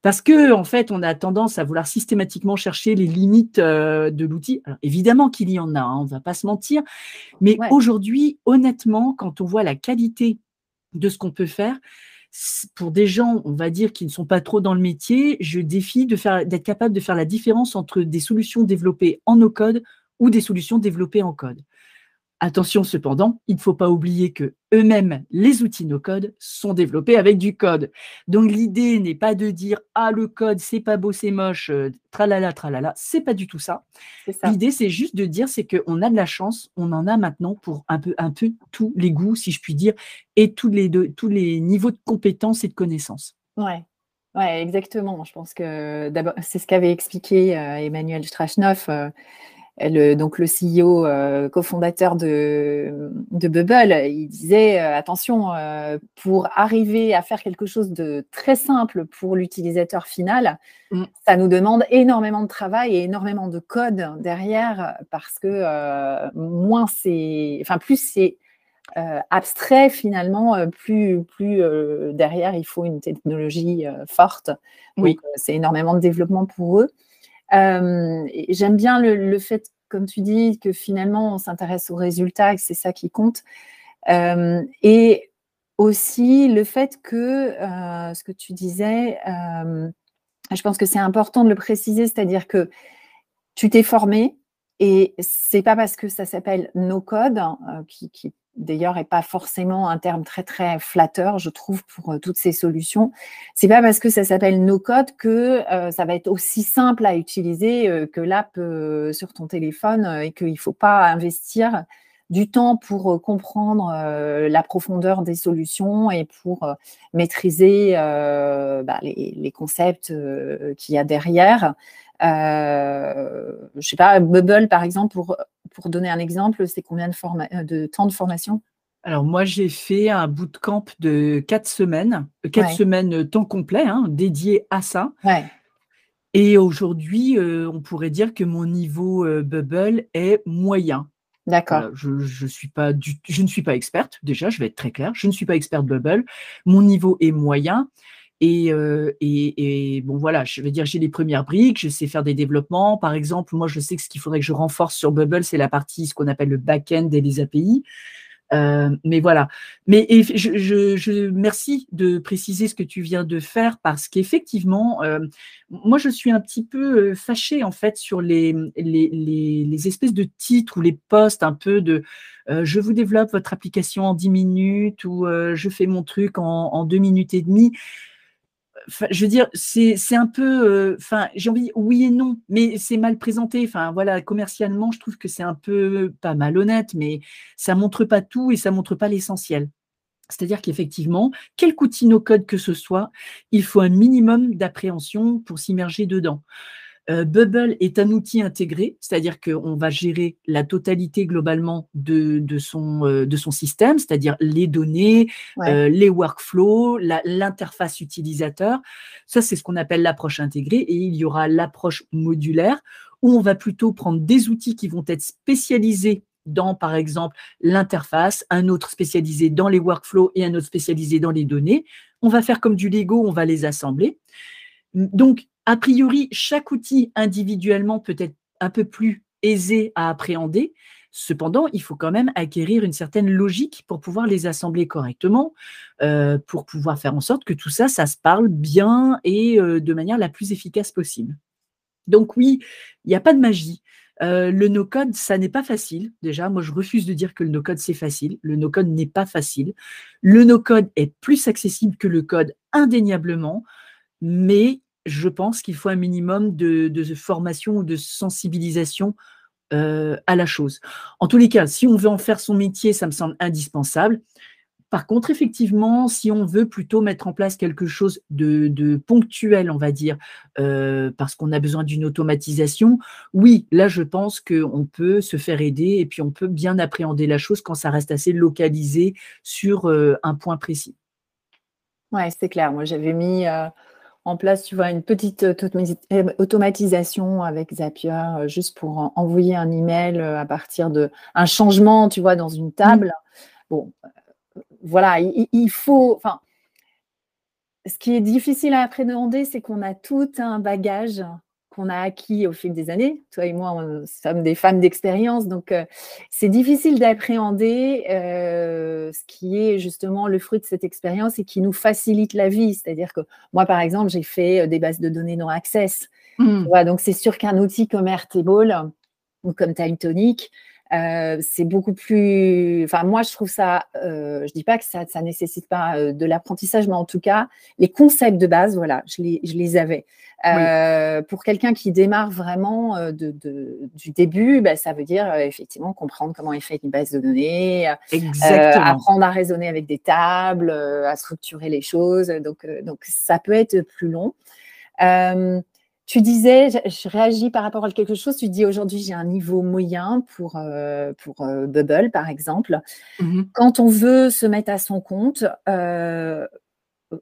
Parce que, en fait, on a tendance à vouloir systématiquement chercher les limites euh, de l'outil. évidemment qu'il y en a, hein, on ne va pas se mentir. Mais aujourd'hui, honnêtement, quand on voit la qualité de ce qu'on peut faire, pour des gens, on va dire, qui ne sont pas trop dans le métier, je défie d'être capable de faire la différence entre des solutions développées en no-code ou des solutions développées en code. Attention cependant, il ne faut pas oublier que eux-mêmes, les outils no-code sont développés avec du code. Donc l'idée n'est pas de dire ah le code c'est pas beau, c'est moche, euh, tralala tralala, c'est pas du tout ça. L'idée c'est juste de dire c'est qu'on a de la chance, on en a maintenant pour un peu un peu tous les goûts si je puis dire et tous les tous les niveaux de compétences et de connaissances. Ouais. Ouais, exactement. Je pense que d'abord, c'est ce qu'avait expliqué euh, Emmanuel Strachnoff. Euh, donc le CEO euh, cofondateur de, de, Bubble, il disait euh, attention, euh, pour arriver à faire quelque chose de très simple pour l'utilisateur final, mm. ça nous demande énormément de travail et énormément de code derrière parce que moins c'est, enfin plus c'est abstrait finalement, plus, plus derrière il faut une technologie forte. Oui. c'est énormément de développement pour eux. Euh, J'aime bien le, fait, comme tu dis, que finalement on s'intéresse aux résultats et que c'est ça qui compte. Euh, et aussi le fait que euh, ce que tu disais, je pense que c'est important de le préciser, c'est-à-dire que tu t'es formé et c'est pas parce que ça s'appelle no code euh, qui, qui d'ailleurs n'est pas forcément un terme très très flatteur, je trouve, pour euh, toutes ces solutions. C'est pas parce que ça s'appelle no code que euh, ça va être aussi simple à utiliser euh, que l'app sur ton téléphone et qu'il ne faut pas investir du temps pour comprendre la profondeur des solutions et pour maîtriser bah, les, les, concepts qu'il y a derrière. Euh, je sais pas, Bubble, par exemple, pour, pour donner un exemple, c'est combien de, euh, de temps de formation? Alors moi, j'ai fait un bootcamp de quatre semaines, euh, quatre semaines temps complet, hein, dédié à ça. Et aujourd'hui, on pourrait dire que mon niveau Bubble est moyen. D'accord. je, je, suis pas je ne suis pas experte, déjà, je vais être très clair, je ne suis pas experte Bubble. Mon niveau est moyen. Euh, et, bon, voilà, je veux dire, j'ai les premières briques, je sais faire des développements. Par exemple, moi, je sais que ce qu'il faudrait que je renforce sur Bubble, c'est la partie, ce qu'on appelle le back-end et les API. Euh, mais voilà. Mais je, je, je, merci de préciser ce que tu viens de faire parce qu'effectivement, euh, moi, je suis un petit peu fâchée en fait sur les, les, les, les espèces de titres ou les posts un peu de je vous développe votre application en 10 minutes ou je fais mon truc en, en 2 minutes et demie je veux dire, c'est un peu, euh, enfin, j'ai envie, oui et non, mais c'est mal présenté. Enfin, voilà, commercialement, je trouve que c'est un peu pas malhonnête, mais ça montre pas tout et ça montre pas l'essentiel. C'est-à-dire qu'effectivement, quel outil no code que ce soit, il faut un minimum d'appréhension pour s'immerger dedans. Euh, Bubble est un outil intégré, c'est-à-dire qu'on va gérer la totalité globalement de, son, euh, de son système, c'est-à-dire les données, euh, les workflows, l'interface utilisateur. Ça, c'est ce qu'on appelle l'approche intégrée. Et il y aura l'approche modulaire, où on va plutôt prendre des outils qui vont être spécialisés dans, par exemple, l'interface, un autre spécialisé dans les workflows et un autre spécialisé dans les données. On va faire comme du Lego, on va les assembler. Donc, a priori, chaque outil individuellement peut être un peu plus aisé à appréhender. Cependant, il faut quand même acquérir une certaine logique pour pouvoir les assembler correctement, euh, pour pouvoir faire en sorte que tout ça, ça se parle bien et euh, de manière la plus efficace possible. Donc oui, il n'y a pas de magie. Euh, le no-code, ça n'est pas facile. Déjà, moi, je refuse de dire que le no-code, c'est facile. Le no-code n'est pas facile. Le no-code est plus accessible que le code, indéniablement, mais je pense qu'il faut un minimum de, formation ou de sensibilisation euh, à la chose. En tous les cas, si on veut en faire son métier, ça me semble indispensable. Par contre, effectivement, si on veut plutôt mettre en place quelque chose de, ponctuel, on va dire, euh, parce qu'on a besoin d'une automatisation, oui, là, je pense qu'on peut se faire aider et puis on peut bien appréhender la chose quand ça reste assez localisé sur euh, un point précis. Oui, c'est clair. Moi, j'avais mis en place, tu vois, une petite automatisation avec Zapier, juste pour envoyer un email à partir de un changement, tu vois, dans une table. Bon, voilà, il, faut. Enfin, ce qui est difficile à appréhender, c'est qu'on a tout un bagage qu'on a acquis au fil des années. Toi et moi, nous sommes des femmes d'expérience, donc euh, c'est difficile d'appréhender euh, ce qui est justement le fruit de cette expérience et qui nous facilite la vie. C'est-à-dire que moi, par exemple, j'ai fait euh, des bases de données non Access. Mmh. donc c'est sûr qu'un outil comme Airtable ou comme Time Tonic, euh, c'est beaucoup plus. Enfin, moi, je trouve ça. Euh, je dis pas que ça, ça nécessite pas euh, de l'apprentissage, mais en tout cas, les concepts de base, voilà, je les, je les avais. Pour quelqu'un qui démarre vraiment de, du début, bah, ça veut dire effectivement comprendre comment est faite une base de données, apprendre à raisonner avec des tables, à structurer les choses. Donc, donc, ça peut être plus long. Tu disais, je, réagis par rapport à quelque chose, tu dis aujourd'hui j'ai un niveau moyen pour, euh, pour euh, Bubble par exemple. Mmh Quand on veut se mettre à son compte, euh,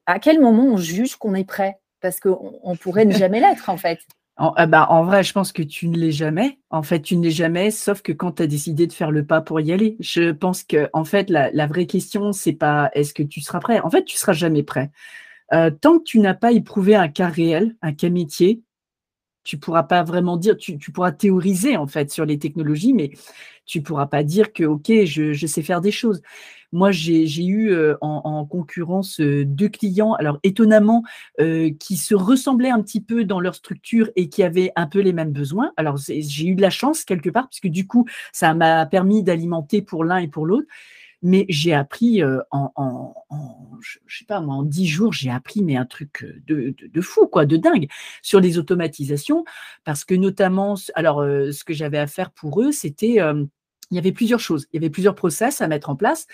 à quel moment on juge qu'on est prêt? Parce qu'on pourrait ne jamais l'être en fait. En, bah, en vrai, je pense que tu ne l'es jamais. En fait, tu ne l'es jamais, sauf que quand tu as décidé de faire le pas pour y aller. Je pense que, en fait, la, la vraie question, c'est pas est-ce que tu seras prêt? En fait, tu seras jamais prêt. tant que tu n'as pas éprouvé un cas réel, un cas métier, tu pourras pas vraiment dire, tu, pourras théoriser en fait sur les technologies, mais tu pourras pas dire que ok, je, sais faire des choses. Moi, j'ai eu euh, en, concurrence euh, deux clients, alors étonnamment, euh, qui se ressemblaient un petit peu dans leur structure et qui avaient un peu les mêmes besoins. Alors j'ai eu de la chance quelque part, puisque du coup, ça m'a permis d'alimenter pour l'un et pour l'autre mais j'ai appris en, je, sais pas moi, en dix jours, j'ai appris mais un truc de, de, fou, quoi, de dingue sur les automatisations, parce que notamment, alors ce que j'avais à faire pour eux, c'était il y avait plusieurs choses, il y avait plusieurs process à mettre en place.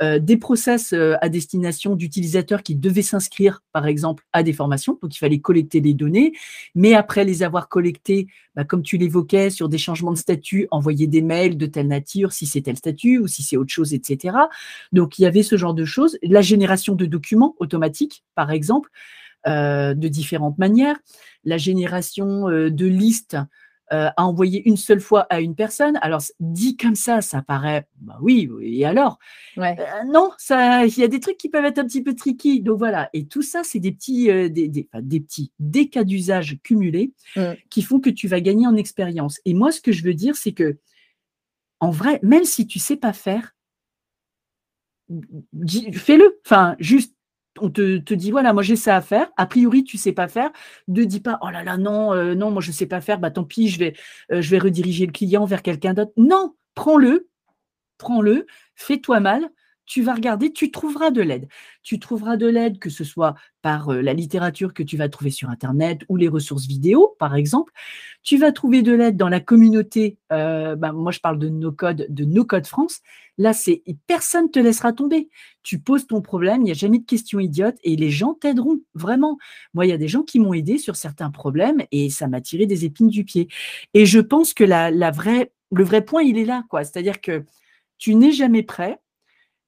Euh, des process euh, à destination d'utilisateurs qui devaient s'inscrire, par exemple, à des formations. Donc, il fallait collecter les données. Mais après les avoir collectées, bah, comme tu l'évoquais, sur des changements de statut, envoyer des mails de telle nature, si c'est tel statut ou si c'est autre chose, etc. Donc, il y avait ce genre de choses. La génération de documents automatiques, par exemple, euh, de différentes manières. La génération de listes euh, à envoyer une seule fois à une personne. Alors, dit comme ça, ça paraît, bah oui, et alors? Euh, Non, il y a des trucs qui peuvent être un petit peu tricky. Donc voilà, et tout ça, c'est des petits, euh, des, des, des, petits, des cas d'usage cumulés mmh. qui font que tu vas gagner en expérience. Et moi, ce que je veux dire, c'est que, en vrai, même si tu sais pas faire, fais-le. Enfin, juste on te, dit voilà, moi j'ai ça à faire. A priori, tu sais pas faire. Ne dis pas oh là là non euh, non moi je sais pas faire. Bah tant pis, je vais euh, je vais rediriger le client vers quelqu'un d'autre. Non, prends-le, prends-le, fais-toi mal tu vas regarder, tu trouveras de l'aide. Tu trouveras de l'aide, que ce soit par euh, la littérature que tu vas trouver sur Internet ou les ressources vidéo, par exemple. Tu vas trouver de l'aide dans la communauté. Euh, ben, moi, je parle de No Code, de No Code France. Là, c'est personne te laissera tomber. Tu poses ton problème, il n'y a jamais de questions idiotes et les gens t'aideront vraiment. Moi, il y a des gens qui m'ont aidé sur certains problèmes et ça m'a tiré des épines du pied. Et je pense que le vrai point, il est là. C'est-à-dire que tu n'es jamais prêt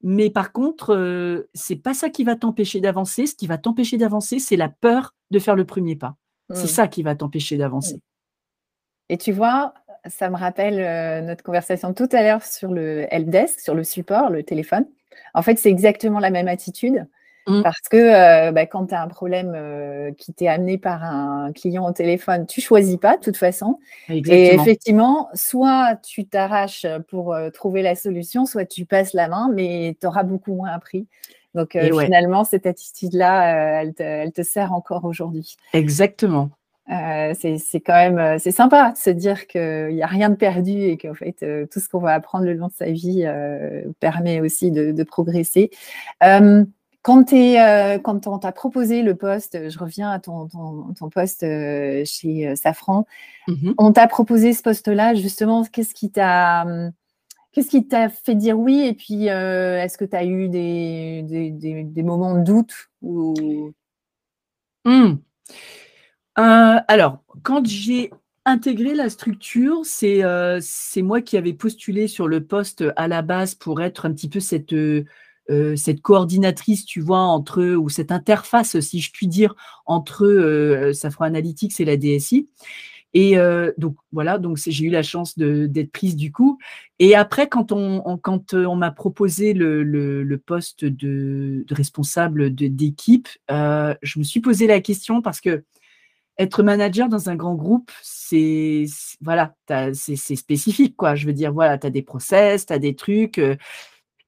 mais par contre, euh, c'est pas ça qui va t'empêcher d'avancer. Ce qui va t'empêcher d'avancer, c'est la peur de faire le premier pas. C'est mmh. ça qui va t'empêcher d'avancer. Mmh. Et tu vois, ça me rappelle euh, notre conversation tout à l'heure sur le helpdesk, sur le support, le téléphone. En fait, c'est exactement la même attitude. Mmh. Parce que euh, bah, quand tu as un problème euh, qui t'est amené par un client au téléphone, tu choisis pas de toute façon. Et effectivement, soit tu t'arraches pour euh, trouver la solution, soit tu passes la main, mais tu auras beaucoup moins appris. Donc finalement, cette attitude-là, elle, elle, te sert encore aujourd'hui. Exactement. c'est quand même c'est sympa de se dire qu'il n'y a rien de perdu et qu'en fait tout ce qu'on va apprendre le long de sa vie permet aussi de, de progresser. Quand, euh, quand on t'a proposé le poste, je reviens à ton, ton, poste euh, chez euh, Safran, mmh on t'a proposé ce poste-là, justement, qu'est-ce qui t'a qu'est-ce qui t'a fait dire oui? Et puis, est-ce que tu as eu des, des, moments de doute ou... Mmh. alors, quand j'ai intégré la structure, c'est moi qui avais postulé sur le poste à la base pour être un petit peu cette euh, cette coordinatrice, tu vois, entre ou cette interface, si je puis dire, entre euh, Safran Analytics et la DSI. Et euh, donc voilà, donc j'ai eu la chance d'être prise du coup. Et après, quand on, quand on m'a proposé le, poste de, responsable d'équipe, je me suis posé la question parce que être manager dans un grand groupe, c'est voilà, c'est spécifique quoi. Je veux dire voilà, tu as des process, tu as des trucs. Euh,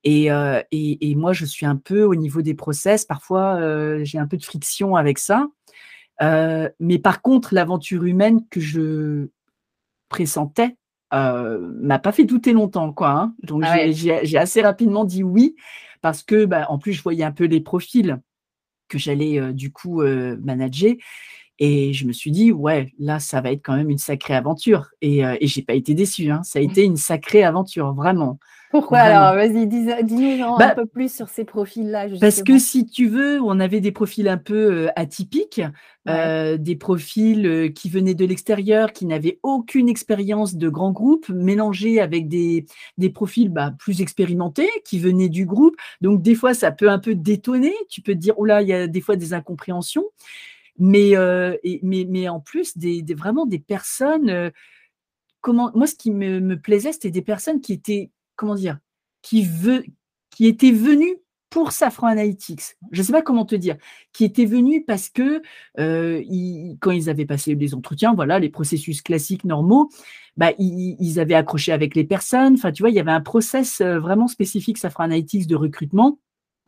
et, moi, je suis un peu au niveau des process, parfois euh, j'ai un peu de friction avec ça. Euh, mais par contre, l'aventure humaine que je pressentais m'a pas fait douter longtemps. Quoi, hein. Donc ah j'ai assez rapidement dit oui, parce que bah, en plus, je voyais un peu les profils que j'allais du coup manager. Et je me suis dit, ouais, là, ça va être quand même une sacrée aventure. Et, et j'ai pas été déçue. Hein. Ça a été une sacrée aventure, vraiment. Pourquoi alors? Vas-y, dis-nous un bah, peu plus sur ces profils-là. Parce que si tu veux, on avait des profils un peu euh, atypiques, euh, des profils euh, qui venaient de l'extérieur, qui n'avaient aucune expérience de grand groupe, mélangés avec des, des profils bah, plus expérimentés qui venaient du groupe. Donc des fois, ça peut un peu détonner. Tu peux te dire, oh là, il y a des fois des incompréhensions. Mais, mais, mais en plus, des, vraiment des personnes. comment, moi, ce qui me, me plaisait, c'était des personnes qui étaient comment dire, qui, veut, qui était venu pour Safran Analytics. Je ne sais pas comment te dire, qui était venu parce que euh, quand ils avaient passé les entretiens, voilà, les processus classiques normaux, bah, ils, avaient accroché avec les personnes. Enfin, tu vois, il y avait un process euh, vraiment spécifique Safran Analytics de recrutement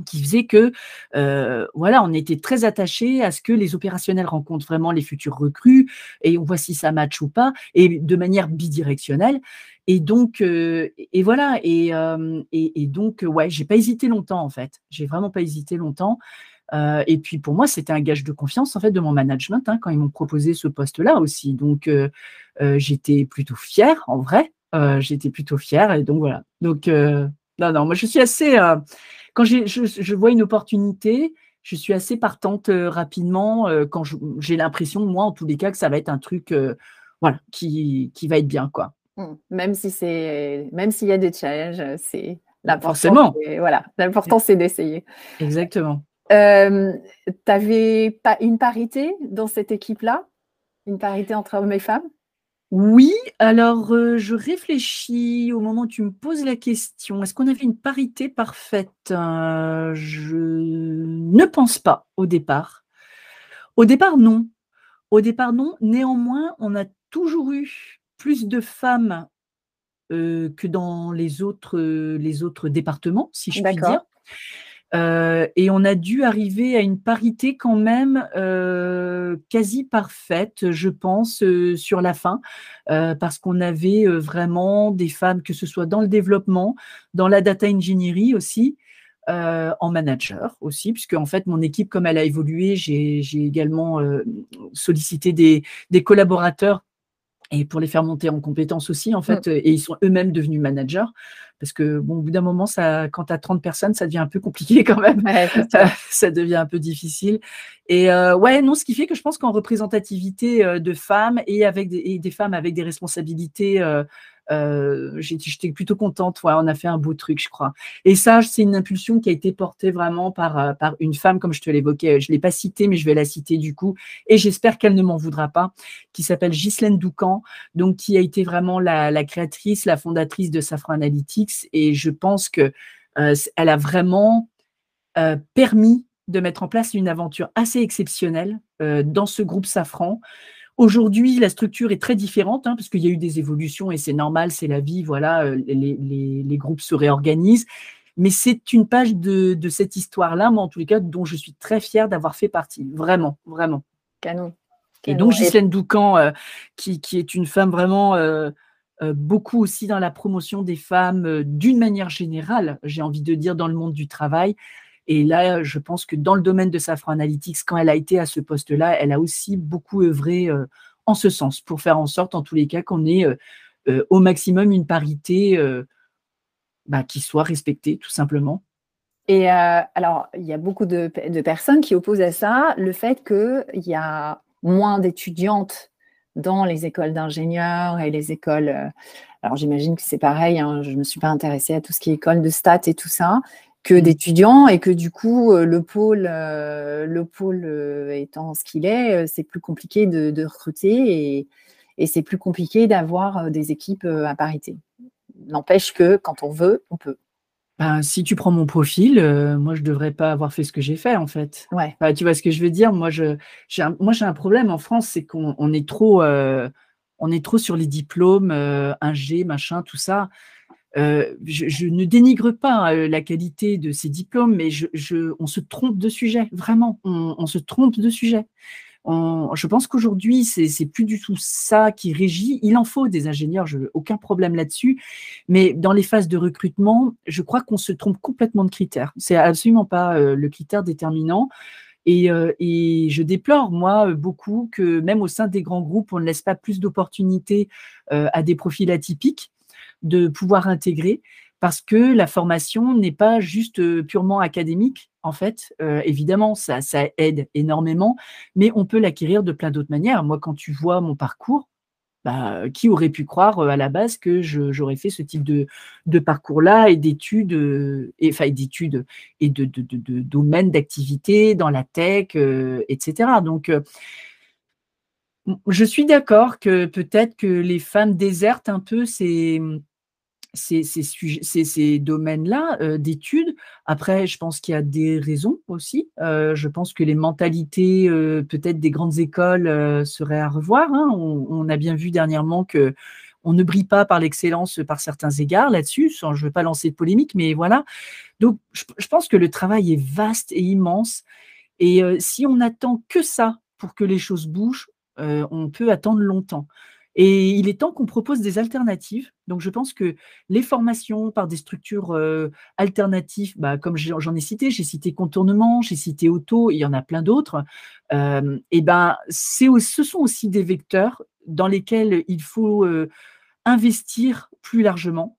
qui faisait que euh, voilà, on était très attaché à ce que les opérationnels rencontrent vraiment les futurs recrues et on voit si ça match ou pas et de manière bidirectionnelle. Et donc euh, et voilà et, euh, et, donc ouais, j'ai pas hésité longtemps en fait. J'ai vraiment pas hésité longtemps. et puis pour moi, c'était un gage de confiance en fait de mon management hein, quand ils m'ont proposé ce poste-là aussi. Donc j'étais plutôt fière en vrai. j'étais plutôt fière et donc voilà. Donc non non, moi je suis assez quand je, vois une opportunité, je suis assez partante euh, rapidement euh, quand j'ai l'impression, moi, en tous les cas, que ça va être un truc euh, voilà, qui, qui, va être bien. Quoi. Mmh. Même si c'est même s'il y a des challenges, c'est l'important. Forcément. Voilà, l'important, c'est d'essayer. Exactement. tu avais pas une parité dans cette équipe-là? Une parité entre hommes et femmes? Oui, alors euh, je réfléchis au moment où tu me poses la question. Est-ce qu'on avait une parité parfaite? Euh, je ne pense pas au départ. Au départ, non. Au départ, non. Néanmoins, on a toujours eu plus de femmes euh, que dans les autres, les autres départements, si je puis dire. Euh, et on a dû arriver à une parité quand même euh, quasi parfaite, je pense, euh, sur la fin, parce qu'on avait vraiment des femmes, que ce soit dans le développement, dans la data engineering aussi, en manager aussi, puisque en fait mon équipe, comme elle a évolué, j'ai également sollicité des, des collaborateurs et pour les faire monter en compétences aussi, en mmh. fait, et ils sont eux-mêmes devenus managers. Parce que, bon, au bout d'un moment, ça, quand tu as 30 personnes, ça devient un peu compliqué quand même. ça devient un peu difficile. Et euh, ouais, non, ce qui fait que je pense qu'en représentativité euh, de femmes et avec des, et des, femmes avec des responsabilités euh, euh, j'étais plutôt contente. On a fait un beau truc, je crois. Et ça, c'est une impulsion qui a été portée vraiment par, euh, une femme, comme je te l'évoquais. Je ne l'ai pas citée, mais je vais la citer du coup. Et j'espère qu'elle ne m'en voudra pas, qui s'appelle Ghislaine Doucan, donc qui a été vraiment la, créatrice, la fondatrice de Safran Analytics. Et je pense que euh, elle a vraiment permis de mettre en place une aventure assez exceptionnelle dans ce groupe Safran. Aujourd'hui, la structure est très différente, hein, parce qu'il y a eu des évolutions et c'est normal, c'est la vie, voilà, les, groupes se réorganisent. Mais c'est une page de, cette histoire-là, moi en tous les cas, dont je suis très fière d'avoir fait partie. Vraiment, vraiment. Canon. Et donc Ghislaine Doucan, qui, est une femme vraiment beaucoup aussi dans la promotion des femmes d'une manière générale, j'ai envie de dire, dans le monde du travail. Et là, je pense que dans le domaine de Safran Analytics, quand elle a été à ce poste-là, elle a aussi beaucoup œuvré en ce sens, pour faire en sorte, en tous les cas, qu'on ait au maximum une parité bah, qui soit respectée, tout simplement. Et alors, il y a beaucoup de, personnes qui opposent à ça le fait qu'il y a moins d'étudiantes dans les écoles d'ingénieurs et les écoles. Euh, alors j'imagine que c'est pareil, hein, je ne me suis pas intéressée à tout ce qui est école de stats et tout ça, que mmh. d'étudiants et que du coup, euh, le pôle, euh, le pôle étant ce qu'il est, c'est plus compliqué de, recruter et, et c'est plus compliqué d'avoir des équipes à parité. N'empêche que quand on veut, on peut. Ben, si tu prends mon profil, euh, moi, je devrais pas avoir fait ce que j'ai fait, en fait. Ouais. tu vois ce que je veux dire? Moi, je, j'ai un, moi, j'ai un problème en France, c'est qu'on est trop, euh, on est trop sur les diplômes, euh, G, machin, tout ça. Euh, je, ne dénigre pas la qualité de ces diplômes, mais on se trompe de sujet, vraiment. On, se trompe de sujet je pense qu'aujourd'hui, c'est plus du tout ça qui régit. Il en faut des ingénieurs, je, aucun problème là-dessus. Mais dans les phases de recrutement, je crois qu'on se trompe complètement de critères. C'est absolument pas euh, le critère déterminant. Euh, et, je déplore, moi, beaucoup que même au sein des grands groupes, on ne laisse pas plus d'opportunités euh, à des profils atypiques de pouvoir intégrer parce que la formation n'est pas juste purement académique, en fait. évidemment, ça, ça aide énormément, mais on peut l'acquérir de plein d'autres manières. Moi, quand tu vois mon parcours, bah, qui aurait pu croire à la base que j'aurais fait ce type de, parcours-là et d'études, et, enfin d'études et de domaines d'activité dans la tech, etc. Donc, je suis d'accord que peut-être que les femmes désertent un peu ces, ces, domaines-là euh, d'études. Après, je pense qu'il y a des raisons aussi. Euh, je pense que les mentalités, euh, peut-être des grandes écoles, seraient à revoir. Hein. On, a bien vu dernièrement que on ne brille pas par l'excellence par certains égards là-dessus. Je ne veux pas lancer de polémique, mais voilà. Donc, je, je, pense que le travail est vaste et immense. Et si on attend que ça pour que les choses bougent, on peut attendre longtemps. Et il est temps qu'on propose des alternatives. Donc, je pense que les formations par des structures alternatives, bah, comme j'en ai cité, j'ai cité contournement, j'ai cité auto, il y en a plein d'autres, et ben, ce sont aussi des vecteurs dans lesquels il faut investir plus largement.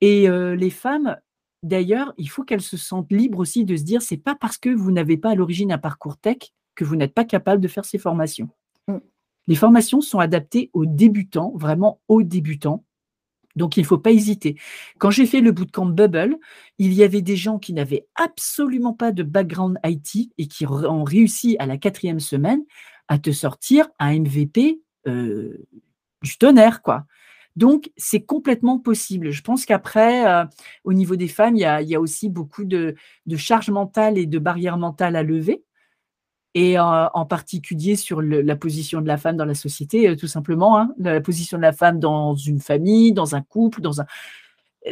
Et les femmes, d'ailleurs, il faut qu'elles se sentent libres aussi de se dire, c'est pas parce que vous n'avez pas à l'origine un parcours tech que vous n'êtes pas capable de faire ces formations. Les formations sont adaptées aux débutants, vraiment aux débutants. Donc, il ne faut pas hésiter. Quand j'ai fait le bootcamp Bubble, il y avait des gens qui n'avaient absolument pas de background IT et qui ont réussi à la quatrième semaine à te sortir un MVP euh, du tonnerre, quoi. Donc, c'est complètement possible. Je pense qu'après, euh, au niveau des femmes, il y, a, aussi beaucoup de, de charges mentales et de barrières mentales à lever et en, particulier sur la position de la femme dans la société, euh, tout simplement, hein, la position de la femme dans une famille, dans un couple, dans un...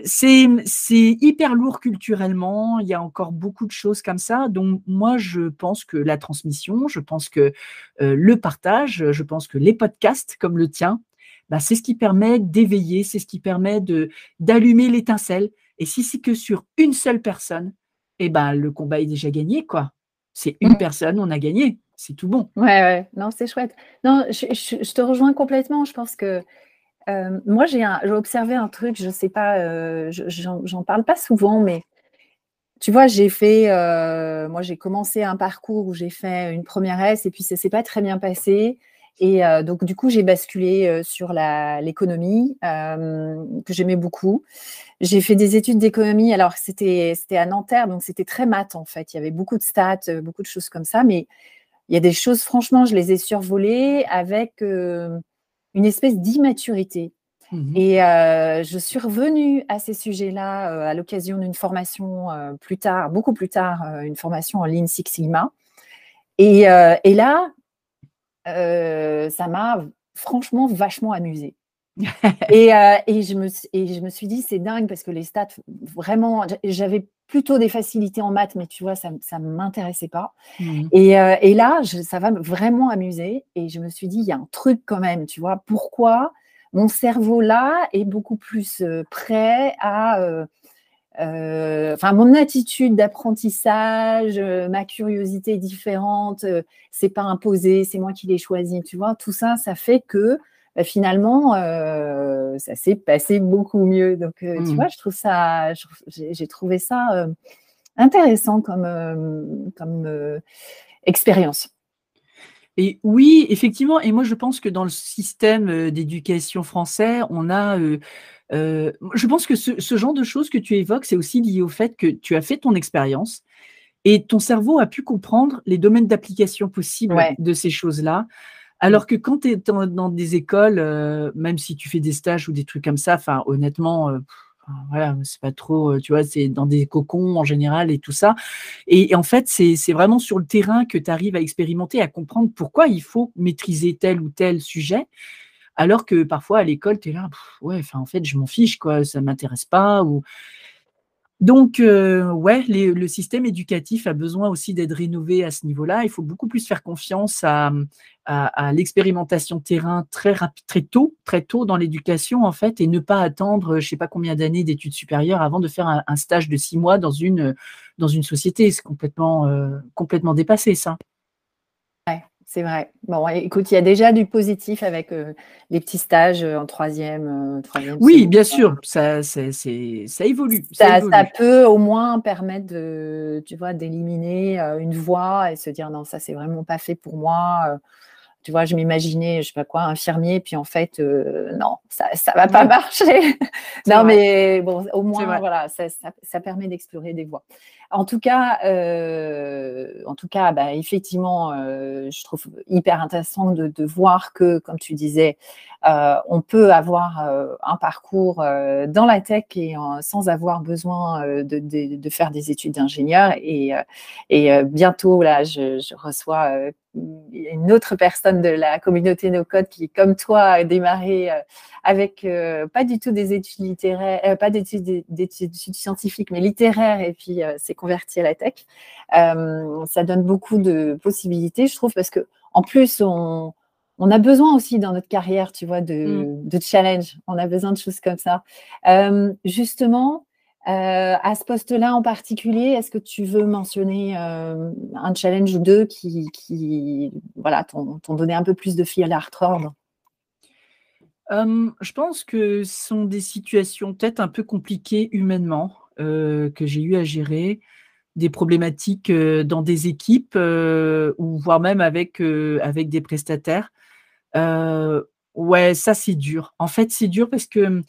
C'est, hyper lourd culturellement, il y a encore beaucoup de choses comme ça. Donc moi, je pense que la transmission, je pense que euh, le partage, je pense que les podcasts comme le tien, bah, c'est ce qui permet d'éveiller, c'est ce qui permet d'allumer l'étincelle. Et si c'est que sur une seule personne, eh ben, le combat est déjà gagné, quoi. C'est une mmh. personne, on a gagné. C'est tout bon. Ouais, ouais. Non, c'est chouette. Non, je, te rejoins complètement. Je pense que euh, moi, j'ai observé un truc, je ne sais pas, euh, j'en parle pas souvent, mais tu vois, j'ai fait, euh, moi, j'ai commencé un parcours où j'ai fait une première S et puis ça ne s'est pas très bien passé. Et donc, du coup, j'ai basculé sur l'économie, que j'aimais beaucoup. J'ai fait des études d'économie. Alors, c'était à Nanterre, donc c'était très mat, en fait. Il y avait beaucoup de stats, beaucoup de choses comme ça. Mais il y a des choses, franchement, je les ai survolées avec une espèce d'immaturité. Mmh et je suis revenue à ces sujets-là à l'occasion d'une formation plus tard, beaucoup plus tard, une formation en Lean Six Sigma. Et, et là, ça m'a franchement vachement amusée. et, et, je me, et je me suis dit, c'est dingue parce que les stats, vraiment, j'avais plutôt des facilités en maths, mais tu vois, ça ne m'intéressait pas. Mmh et, et, là, ça va vraiment amuser. Et je me suis dit, il y a un truc quand même, tu vois, pourquoi mon cerveau là est beaucoup plus prêt à enfin mon attitude d'apprentissage, ma curiosité différente, c'est pas imposé, c'est moi qui l'ai choisi, tu vois, tout ça, ça fait que bah, finalement, ça s'est passé beaucoup mieux. Donc, tu mmh. vois, je trouve ça, j'ai trouvé ça intéressant comme, comme expérience. Et oui, effectivement, et moi je pense que dans le système d'éducation français, on a, je pense que ce, genre de choses que tu évoques, c'est aussi lié au fait que tu as fait ton expérience et ton cerveau a pu comprendre les domaines d'application possibles de ces choses-là. Alors que quand tu es dans, des écoles, même si tu fais des stages ou des trucs comme ça, enfin honnêtement, voilà, c'est pas trop, euh, tu vois, c'est dans des cocons en général et tout ça. Et, en fait, c'est vraiment sur le terrain que tu arrives à expérimenter, à comprendre pourquoi il faut maîtriser tel ou tel sujet. Alors que parfois à l'école, tu es là, en fait, je m'en fiche, quoi, ça m'intéresse pas. Donc, euh, le système éducatif a besoin aussi d'être rénové à ce niveau-là. Il faut beaucoup plus faire confiance à, à, l'expérimentation terrain très rapide, très tôt, très tôt dans l'éducation en fait, et ne pas attendre, je sais pas combien d'années d'études supérieures avant de faire un, stage de six mois dans une dans une société. C'est complètement euh, complètement dépassé ça c'est vrai. Bon, écoute, il y a déjà du positif avec euh, les petits stages euh, en troisième, euh, troisième Oui, bien sûr, ça, ça évolue. Ça, ça, peut au moins permettre de, tu vois, d'éliminer une voix et se dire non, ça c'est vraiment pas fait pour moi tu vois, je m'imaginais, je sais pas quoi, infirmier, puis en fait, non, ça ne va pas marcher. non, mais bon, au moins, voilà, ça, ça, permet d'explorer des voies. En tout cas, en tout cas, bah, effectivement, je trouve hyper intéressant de, de, voir que, comme tu disais, on peut avoir un parcours dans la tech et sans avoir besoin de, de, de, faire des études d'ingénieur. Et, et bientôt, là, je, je reçois une autre personne de la communauté No Code qui, comme toi, a démarré euh, avec euh, pas du tout des études littéraires, euh, pas d'études, scientifiques, mais littéraires, et puis s'est converti à la tech. ça donne beaucoup de possibilités, je trouve, parce que en plus, on, on a besoin aussi dans notre carrière, tu vois, de, mm. de challenge. On a besoin de choses comme ça. justement, euh, à ce poste-là en particulier, est-ce que tu veux mentionner euh, un challenge ou deux qui, voilà, t'ont donné un peu plus de fil à retordre? Hum, Je pense que ce sont des situations peut-être un peu compliquées humainement euh, que j'ai eu à gérer, des problématiques dans des équipes ou voire même avec, avec des prestataires. ouais, ça c'est dur. En fait, c'est dur parce que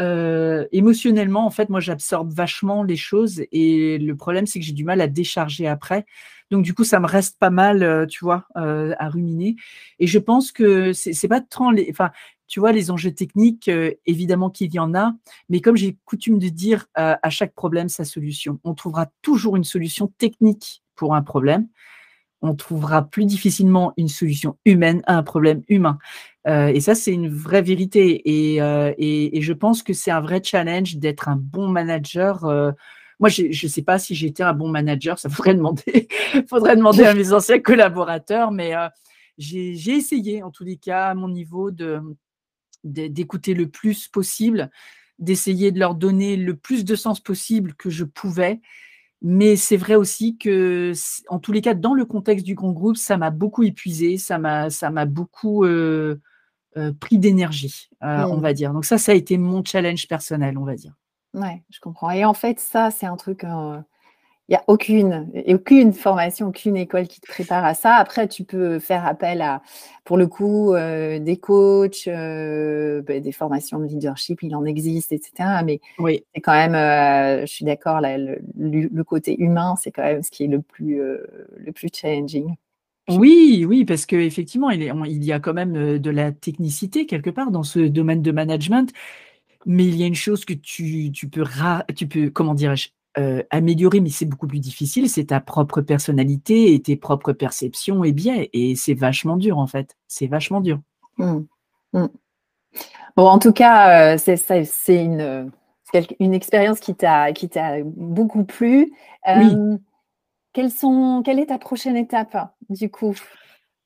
euh, émotionnellement, en fait, moi, j'absorbe vachement les choses et le problème, c'est que j'ai du mal à décharger après. Donc, du coup, ça me reste pas mal, euh, tu vois, euh, à ruminer. Et je pense que c'est pas tant les, enfin, tu vois, les enjeux techniques, évidemment qu'il y en a, mais comme j'ai coutume de dire, à chaque problème, sa solution. On trouvera toujours une solution technique pour un problème on trouvera plus difficilement une solution humaine à un problème humain. Euh, et ça, c'est une vraie vérité. Euh, et, je pense que c'est un vrai challenge d'être un bon manager. Euh, moi, je ne sais pas si j'étais un bon manager, ça faudrait demander, faudrait demander à mes anciens collaborateurs, mais j'ai essayé, en tous les cas, à mon niveau, d'écouter le plus possible, d'essayer de leur donner le plus de sens possible que je pouvais. Mais c'est vrai aussi que, en tous les cas, dans le contexte du grand groupe, ça m'a beaucoup épuisé, ça m'a, beaucoup euh, pris d'énergie, euh, on mmh. va dire. Donc ça, ça a été mon challenge personnel, on va dire. Ouais, je comprends. Et en fait, ça, c'est un truc il n'y a aucune, aucune formation, aucune école qui te prépare à ça. Après, tu peux faire appel à, pour le coup, euh, des coachs, euh, ben, des formations de leadership, il en existe, etc. Mais oui. c'est quand même, euh, je suis d'accord, le, le, côté humain, c'est quand même ce qui est le plus, le plus challenging. Oui, oui, parce qu'effectivement, il, il y a quand même de la technicité quelque part dans ce domaine de management. Mais il y a une chose que tu, tu peux, tu peux, comment dirais-je, améliorer, mais c'est beaucoup plus difficile, c'est ta propre personnalité et tes propres perceptions et biais. Et c'est vachement dur, en fait. C'est vachement dur. Mmh. Mmh. Bon, en tout cas, c'est une, une expérience qui t'a beaucoup plu. Quelles sont, quelle est ta prochaine étape, du coup?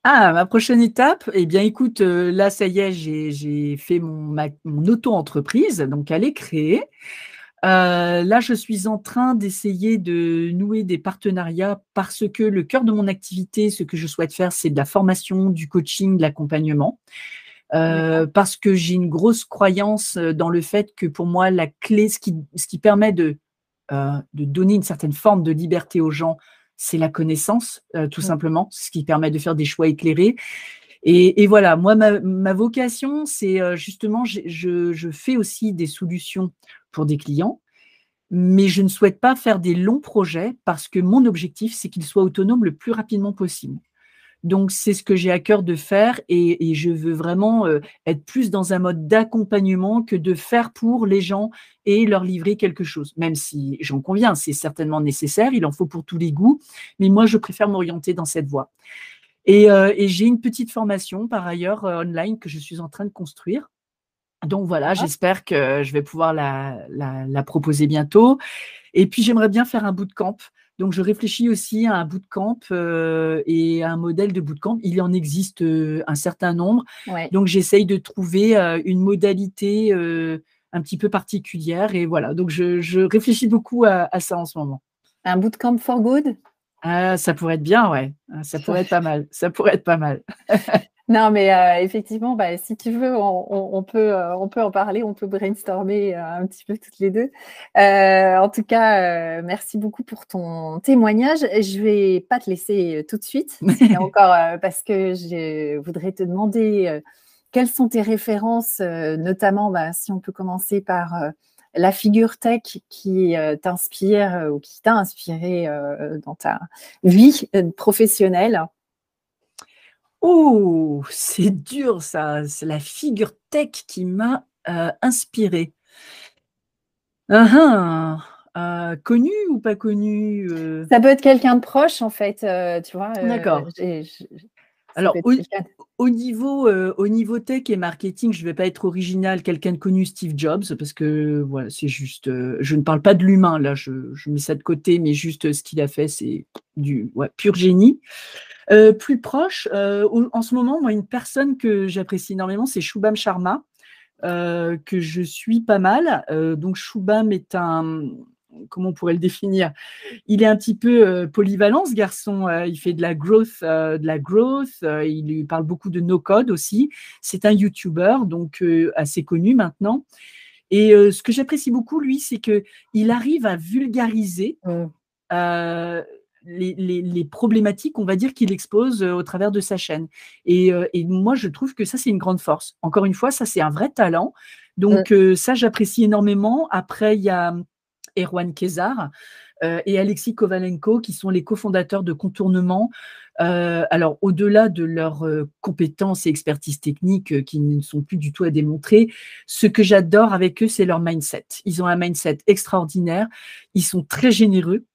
Ah, ma prochaine étape, eh bien, écoute, là, ça y est, j'ai fait mon, mon auto-entreprise, donc elle est créée. là, je suis en train d'essayer de nouer des partenariats parce que le cœur de mon activité, ce que je souhaite faire, c'est de la formation, du coaching, de l'accompagnement. parce que j'ai une grosse croyance dans le fait que pour moi, la clé, ce qui, ce qui permet de, de donner une certaine forme de liberté aux gens, c'est la connaissance, euh, tout simplement, ce qui permet de faire des choix éclairés. Et, voilà, moi, ma, vocation, c'est euh, justement, je, fais aussi des solutions pour des clients, mais je ne souhaite pas faire des longs projets parce que mon objectif, c'est qu'ils soient autonomes le plus rapidement possible. Donc, c'est ce que j'ai à cœur de faire et, je veux vraiment euh, être plus dans un mode d'accompagnement que de faire pour les gens et leur livrer quelque chose. Même si j'en conviens, c'est certainement nécessaire, il en faut pour tous les goûts, mais moi, je préfère m'orienter dans cette voie. Et, euh, j'ai une petite formation par ailleurs euh, online que je suis en train de construire. Donc voilà, ah. j'espère que je vais pouvoir la, la, proposer bientôt. Et puis j'aimerais bien faire un bootcamp donc, je réfléchis aussi à un bootcamp euh, et à un modèle de bootcamp. Il en existe euh, un certain nombre. Donc, j'essaye de trouver euh, une modalité un petit peu particulière. Et voilà, donc je, réfléchis beaucoup à, ça en ce moment. Un bootcamp for good? Ah, Ça pourrait être bien, ouais. Ça pourrait être pas mal. Ça pourrait être pas mal. Non, mais euh, effectivement, bah, si tu veux, on, peut, euh, on peut en parler, on peut brainstormer euh, un petit peu toutes les deux. en tout cas, merci beaucoup pour ton témoignage. Je vais pas te laisser tout de suite, encore parce que je voudrais te demander quelles sont tes références, notamment bah, si on peut commencer par la figure tech qui t'inspire ou qui t'a inspiré dans ta vie professionnelle. Oh, c'est dur ça. C'est la figure tech qui m'a euh, inspirée. Ah, ah, connu ou pas connu euh? Ça peut être quelqu'un de proche en fait, euh, tu vois. D'accord. Alors, au, niveau, au niveau tech et marketing, je ne vais pas être original, quelqu'un de connu, Steve Jobs, parce que voilà, c'est juste, je ne parle pas de l'humain, là, je, mets ça de côté, mais juste ce qu'il a fait, c'est du pur génie. Euh, plus proche, euh, en ce moment, moi, une personne que j'apprécie énormément, c'est Shubham Sharma, euh, que je suis pas mal. donc, Shubham est un, comment on pourrait le définir Il est un petit peu polyvalent, ce garçon. il fait de la growth, de la growth. il lui parle beaucoup de no-code aussi. C'est un YouTuber, donc assez connu maintenant. Et ce que j'apprécie beaucoup, lui, c'est que il arrive à vulgariser. Les, problématiques, on va dire, qu'il expose euh, au travers de sa chaîne. Euh, et, moi, je trouve que ça, c'est une grande force. Encore une fois, ça, c'est un vrai talent. Donc, euh, ça, j'apprécie énormément. Après, il y a Erwan Kezar et Alexis Kovalenko, qui sont les cofondateurs de Contournement. alors, au-delà de leurs compétences et expertise technique qui ne sont plus du tout à démontrer, ce que j'adore avec eux, c'est leur mindset. Ils ont un mindset extraordinaire. Ils sont très généreux.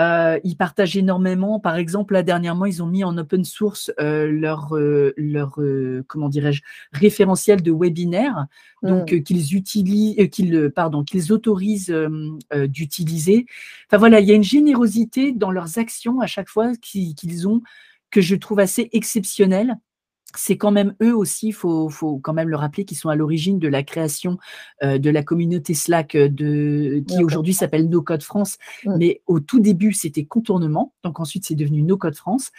Euh, ils partagent énormément. Par exemple, là dernièrement, ils ont mis en open source euh, leur, euh, leur comment dirais-je, référentiel de webinaire, donc mmh. qu'ils utilisent, qu'ils pardon, qu'ils autorisent d'utiliser. Enfin voilà, il y a une générosité dans leurs actions à chaque fois qu'ils ont que je trouve assez exceptionnelle c'est quand même eux aussi, il faut, quand même le rappeler, qui sont à l'origine de la création euh, de la communauté Slack euh, de, qui aujourd'hui s'appelle No Code France. Mmh. Mais au tout début, c'était Contournement. Donc ensuite, c'est devenu No Code France.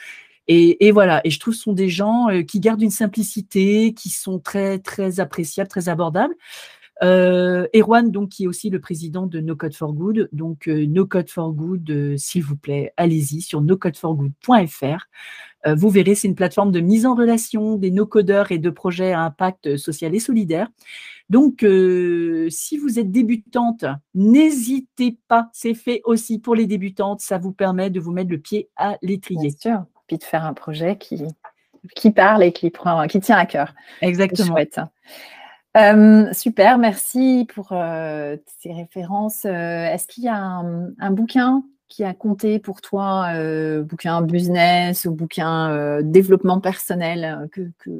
Et, voilà, et je trouve que ce sont des gens euh, qui gardent une simplicité, qui sont très, très appréciables, très abordables. Euh, Erwan, donc, qui est aussi le président de No Code for Good. Donc, No Code for Good, s'il vous plaît, allez-y sur nocodeforgood.fr. Euh, vous verrez, c'est une plateforme de mise en relation des no-codeurs et de projets à impact social et solidaire. Donc, euh, si vous êtes débutante, n'hésitez pas. C'est fait aussi pour les débutantes. Ça vous permet de vous mettre le pied à l'étrier. Bien sûr. puis de faire un projet qui, qui parle et qui, prend, qui tient à cœur. Exactement. Super, merci pour ces références. Est-ce qu'il y a un, bouquin qui a compté pour toi, bouquin business ou bouquin développement personnel que, que,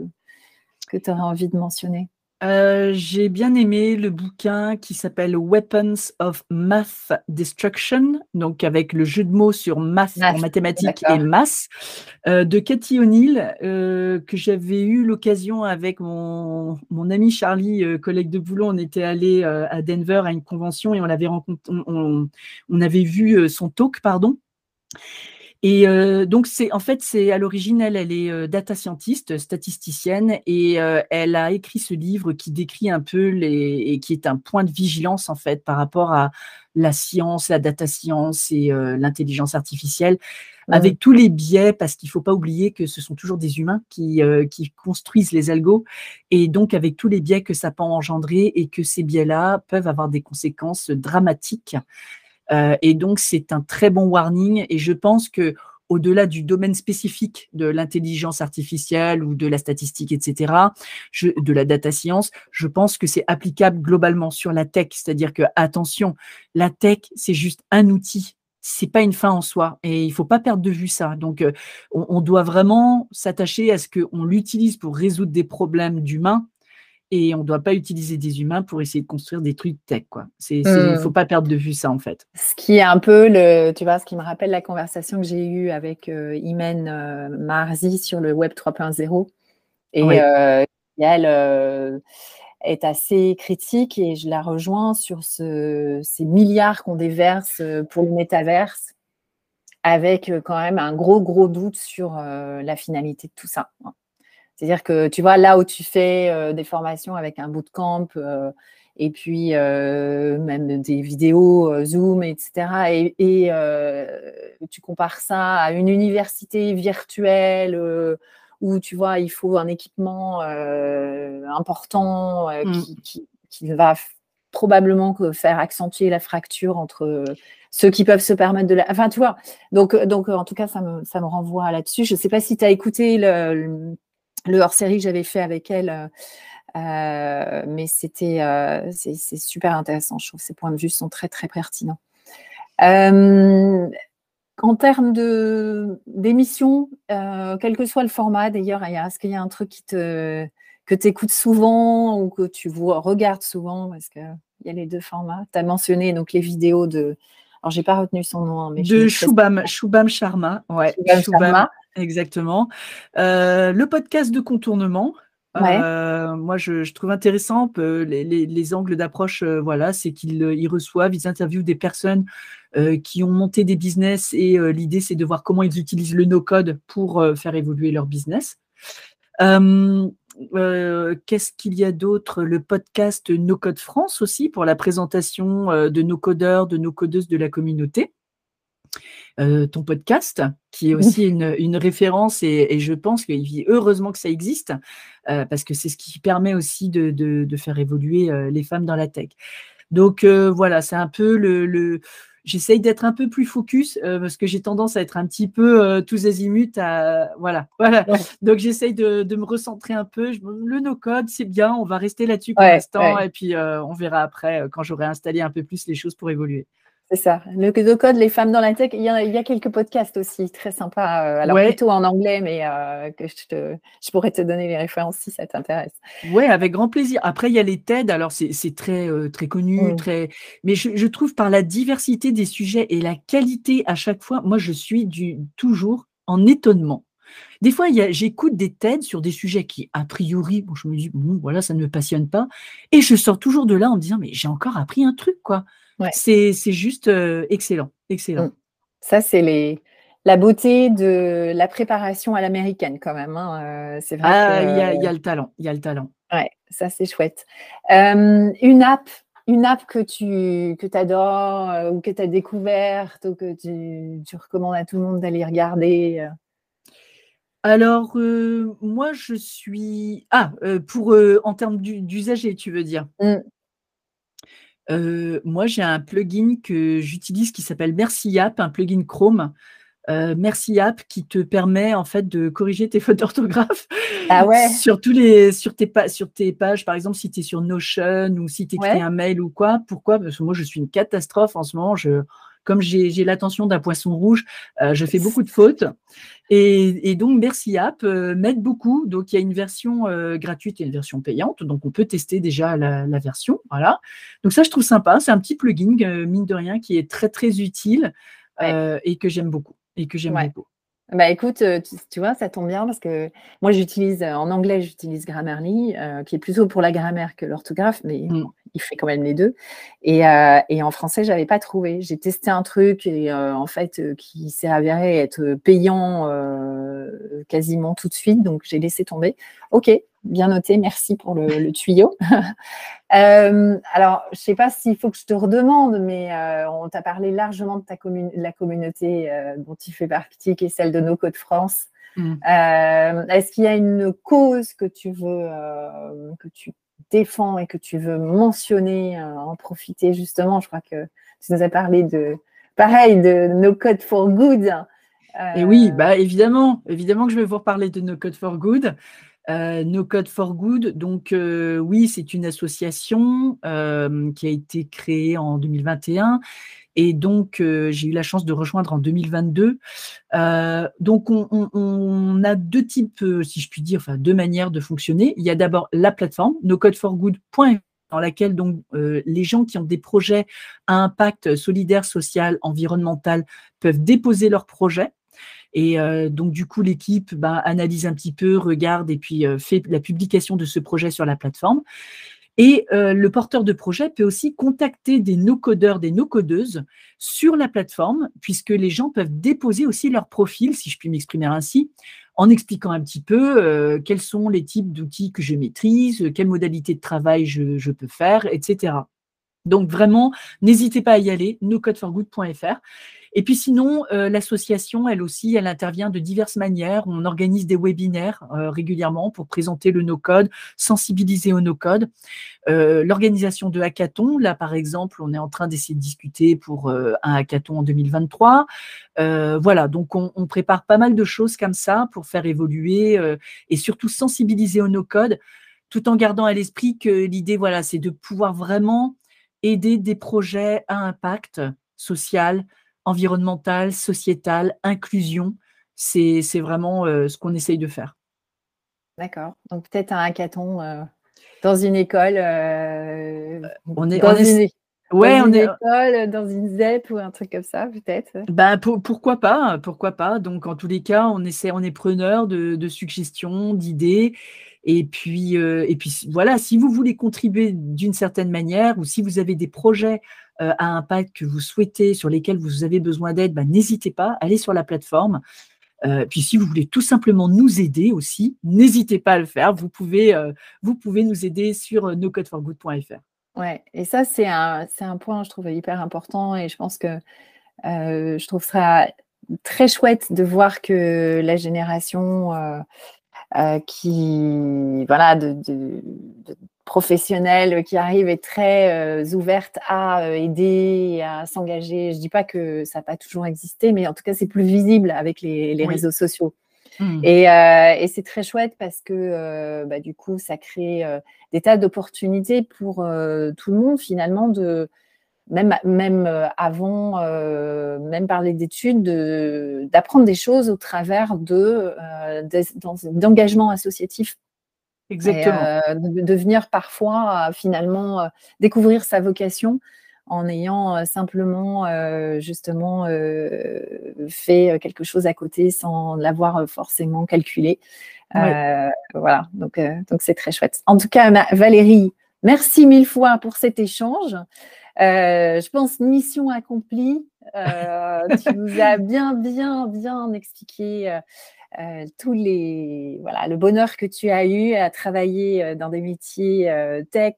que tu aurais envie de mentionner? Euh, j'ai bien aimé le bouquin qui s'appelle Weapons of Math Destruction, donc avec le jeu de mots sur math, en mathématiques et maths, euh, de Cathy O'Neill, euh, que j'avais eu l'occasion avec mon, mon, ami Charlie, collègue de boulot. On était allé à Denver à une convention et on avait rencontré, on, on avait vu son talk, pardon. Et euh, donc, c'est en fait, c'est à l'origine, elle, elle est euh, data scientist, statisticienne, et euh, elle a écrit ce livre qui décrit un peu les, et qui est un point de vigilance en fait par rapport à la science, la data science et l'intelligence artificielle, avec tous les biais, parce qu'il ne faut pas oublier que ce sont toujours des humains qui, qui construisent les algos, et donc avec tous les biais que ça peut engendrer et que ces biais-là peuvent avoir des conséquences dramatiques euh, et donc, c'est un très bon warning. Et je pense que au-delà du domaine spécifique de l'intelligence artificielle ou de la statistique, etc., de la data science, je pense que c'est applicable globalement sur la tech. C'est-à-dire que, attention, la tech, c'est juste un outil. C'est pas une fin en soi et il faut pas perdre de vue ça. Donc, euh, on, on doit vraiment s'attacher à ce qu'on l'utilise pour résoudre des problèmes d'humains et on ne doit pas utiliser des humains pour essayer de construire des trucs tech. Il ne mmh. faut pas perdre de vue ça, en fait. Ce qui est un peu, le, tu vois, ce qui me rappelle la conversation que j'ai eue avec euh, Imen euh, Marzi sur le Web 3.0. Et euh, elle est assez critique et je la rejoins sur ce, ces milliards qu'on déverse pour le métaverse avec quand même un gros, gros doute sur la finalité de tout ça. C'est-à-dire que tu vois, là où tu fais euh, des formations avec un bootcamp euh, et puis euh, même des vidéos Zoom, etc., et, tu compares ça à une université virtuelle où tu vois, il faut un équipement important mmh. qui, va probablement faire accentuer la fracture entre ceux qui peuvent se permettre de la. Enfin, tu vois, donc, donc en tout cas, ça me, ça me renvoie là-dessus. Je ne sais pas si tu as écouté le le hors-série que j'avais fait avec elle. Euh, euh, mais c'était euh, c'est super intéressant. Je trouve que ses points de vue sont très très pertinents. en termes de d'émissions, quel que soit le format, d'ailleurs, est-ce qu'il y a un truc qui te que tu écoutes souvent ou que tu vois, regardes souvent? Parce qu'il y a les deux formats. Tu as mentionné donc les vidéos de. Alors, j'ai pas retenu son nom. Hein, mais de Shubham, Shubham Sharma. Ouais, Sharma. Exactement. Euh, le podcast de contournement. Euh, moi, je, trouve intéressant les, angles d'approche. Euh, voilà, c'est qu'ils reçoivent, ils interviewent des personnes qui ont monté des business et l'idée, c'est de voir comment ils utilisent le no-code pour faire évoluer leur business. Qu'est-ce qu'il y a d'autre? Le podcast No Code France aussi pour la présentation de nos codeurs, de nos codeuses de la communauté. Euh, ton podcast, qui est aussi une, référence et, je pense qu'il vit heureusement que ça existe euh, parce que c'est ce qui permet aussi de, faire évoluer euh, les femmes dans la tech. Donc voilà, c'est un peu le, j'essaye d'être un peu plus focus parce que j'ai tendance à être un petit peu tous azimuts à voilà voilà. Donc j'essaye de, me recentrer un peu le no code c'est bien on va rester là-dessus pour l'instant et puis on verra après quand j'aurai installé un peu plus les choses pour évoluer c'est ça. Le code, les femmes dans la tech. Il y a, quelques podcasts aussi très sympas. Euh, alors plutôt en anglais, mais euh, que je, je, pourrais te donner les références si ça t'intéresse. Oui, avec grand plaisir. Après, il y a les TED. Alors c'est très euh, très connu, mmh. très. Mais je, trouve par la diversité des sujets et la qualité à chaque fois, moi je suis du, toujours en étonnement. Des fois, j'écoute des TED sur des sujets qui, a priori, bon, je me dis, bon, voilà, ça ne me passionne pas. Et je sors toujours de là en me disant, mais j'ai encore appris un truc, quoi. C'est juste excellent, excellent. Mmh. Ça, c'est les, la beauté de la préparation à l'américaine quand même. Hein, c'est vrai ah, il y, a le talent, il y a le talent. Ouais, ça c'est chouette. une app, une app que tu que adores ou que tu as découverte ou que tu, tu, recommandes à tout le monde d'aller regarder Alors, moi, je suis. Ah, pour en termes d'usager, tu veux dire? Mmh. Euh, moi, j'ai un plugin que j'utilise qui s'appelle Merci App, un plugin Chrome. euh, Merci App qui te permet en fait de corriger tes fautes d'orthographe ah ouais. sur, tous les, sur, tes sur tes pages, par exemple si tu es sur Notion ou si tu écris un mail ou quoi. Pourquoi? Parce que moi je suis une catastrophe en ce moment. Je, comme j'ai l'attention d'un poisson rouge, euh, je fais beaucoup de fautes. Et, donc, Merci App euh, m'aide beaucoup. Donc, il y a une version gratuite et une version payante. Donc, on peut tester déjà la, la version. Voilà. Donc, ça, je trouve sympa. C'est un petit plugin, mine de rien, qui est très, très utile et que j'aime beaucoup et que j'aime beaucoup. Bah écoute, tu, vois, ça tombe bien parce que moi j'utilise en anglais, j'utilise Grammarly, qui est plutôt pour la grammaire que l'orthographe, mais mmh. il fait quand même les deux. Et, et en français, j'avais pas trouvé. J'ai testé un truc et en fait qui s'est avéré être payant quasiment tout de suite, donc j'ai laissé tomber. Ok, bien noté, merci pour le, tuyau. Euh, alors, je ne sais pas s'il faut que je te redemande, mais euh, on t'a parlé largement de ta la communauté euh, dont tu fais partie, qui est celle de nos Côtes France. Mm. Est-ce qu'il y a une cause que tu veux, que tu défends et que tu veux mentionner, en profiter justement? Je crois que tu nous as parlé de, pareil, de No Code for Good. Et oui, bah évidemment, évidemment que je vais vous reparler de No Code for Good. Euh, no Code for Good, donc euh, oui, c'est une association euh, qui a été créée en 2021 et donc j'ai eu la chance de rejoindre en 2022. donc on, a deux types, si je puis dire, enfin deux manières de fonctionner. Il y a d'abord la plateforme nocodeforgood.fr dans laquelle donc les gens qui ont des projets à impact solidaire, social, environnemental peuvent déposer leurs projets. Et euh, donc, du coup, l'équipe bah, analyse un petit peu, regarde et puis euh, fait la publication de ce projet sur la plateforme. Et euh, le porteur de projet peut aussi contacter des no-codeurs, des no-codeuses sur la plateforme, puisque les gens peuvent déposer aussi leur profil, si je puis m'exprimer ainsi, en expliquant un petit peu quels sont les types d'outils que je maîtrise, quelles modalités de travail je, je peux faire, etc. Donc vraiment, n'hésitez pas à y aller, nocodeforgood.fr. Et puis sinon, euh, l'association, elle aussi, elle intervient de diverses manières. On organise des webinaires euh, régulièrement pour présenter le no-code, sensibiliser au no-code. Euh, l'organisation de hackathons, là par exemple, on est en train d'essayer de discuter pour un hackathon en 2023. voilà, donc on, prépare pas mal de choses comme ça pour faire évoluer et surtout sensibiliser au no-code, tout en gardant à l'esprit que l'idée, voilà, c'est de pouvoir vraiment aider des projets à impact social, environnementale, sociétale, inclusion. C'est vraiment euh, ce qu'on essaye de faire. D'accord. Donc peut-être un hackathon euh, dans une école. Euh, on est, dans une, ouais, on est... école, dans une ZEP ou un truc comme ça, peut-être. Ben, pourquoi pas, pourquoi pas. Donc en tous les cas, on essaie, on est preneur de, de suggestions, d'idées. Et puis, et puis voilà, si vous voulez contribuer d'une certaine manière ou si vous avez des projets euh, à impact que vous souhaitez, sur lesquels vous avez besoin d'aide, bah, n'hésitez pas, allez sur la plateforme. Euh, puis si vous voulez tout simplement nous aider aussi, n'hésitez pas à le faire. Vous pouvez, euh, vous pouvez nous aider sur nocodeforgood.fr. Ouais, et ça c'est un, un point je trouve hyper important et je pense que je trouve ça très chouette de voir que la génération qui voilà de, de, professionnelle qui arrive est très euh, ouverte à euh, aider, à s'engager. Je ne dis pas que ça n'a pas toujours existé, mais en tout cas, c'est plus visible avec les, réseaux sociaux. Mmh. Euh, et, c'est très chouette parce que bah, du coup, ça crée des tas d'opportunités pour tout le monde finalement de même, même avant, même parler d'études, d'apprendre des choses au travers de, d'engagement associatif Exactement. Euh, de, venir parfois euh, finalement euh, découvrir sa vocation en ayant simplement justement fait quelque chose à côté sans l'avoir forcément calculé. voilà, donc donc c'est très chouette. En tout cas, Valérie, merci mille fois pour cet échange. je pense mission accomplie. tu nous as bien, bien, bien expliqué euh, tous les voilà le bonheur que tu as eu à travailler euh, dans des métiers euh, tech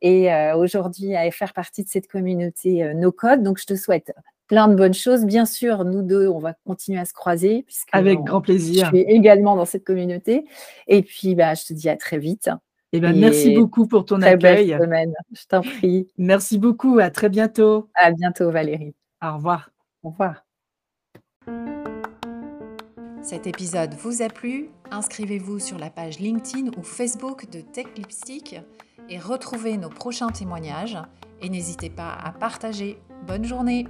et aujourd'hui à faire partie de cette communauté no code. Donc je te souhaite plein de bonnes choses. Bien sûr, nous deux, on va continuer à se croiser. Avec grand plaisir. Je suis également dans cette communauté. Et puis, bah, je te dis à très vite. Eh ben, merci beaucoup pour ton très accueil. Belle semaine. Je t'en prie. Merci beaucoup. À très bientôt. À bientôt, Valérie. Au revoir. Au revoir. Cet épisode vous a plu? Inscrivez-vous sur la page LinkedIn ou Facebook de Tech Lipstick et retrouvez nos prochains témoignages. Et n'hésitez pas à partager. Bonne journée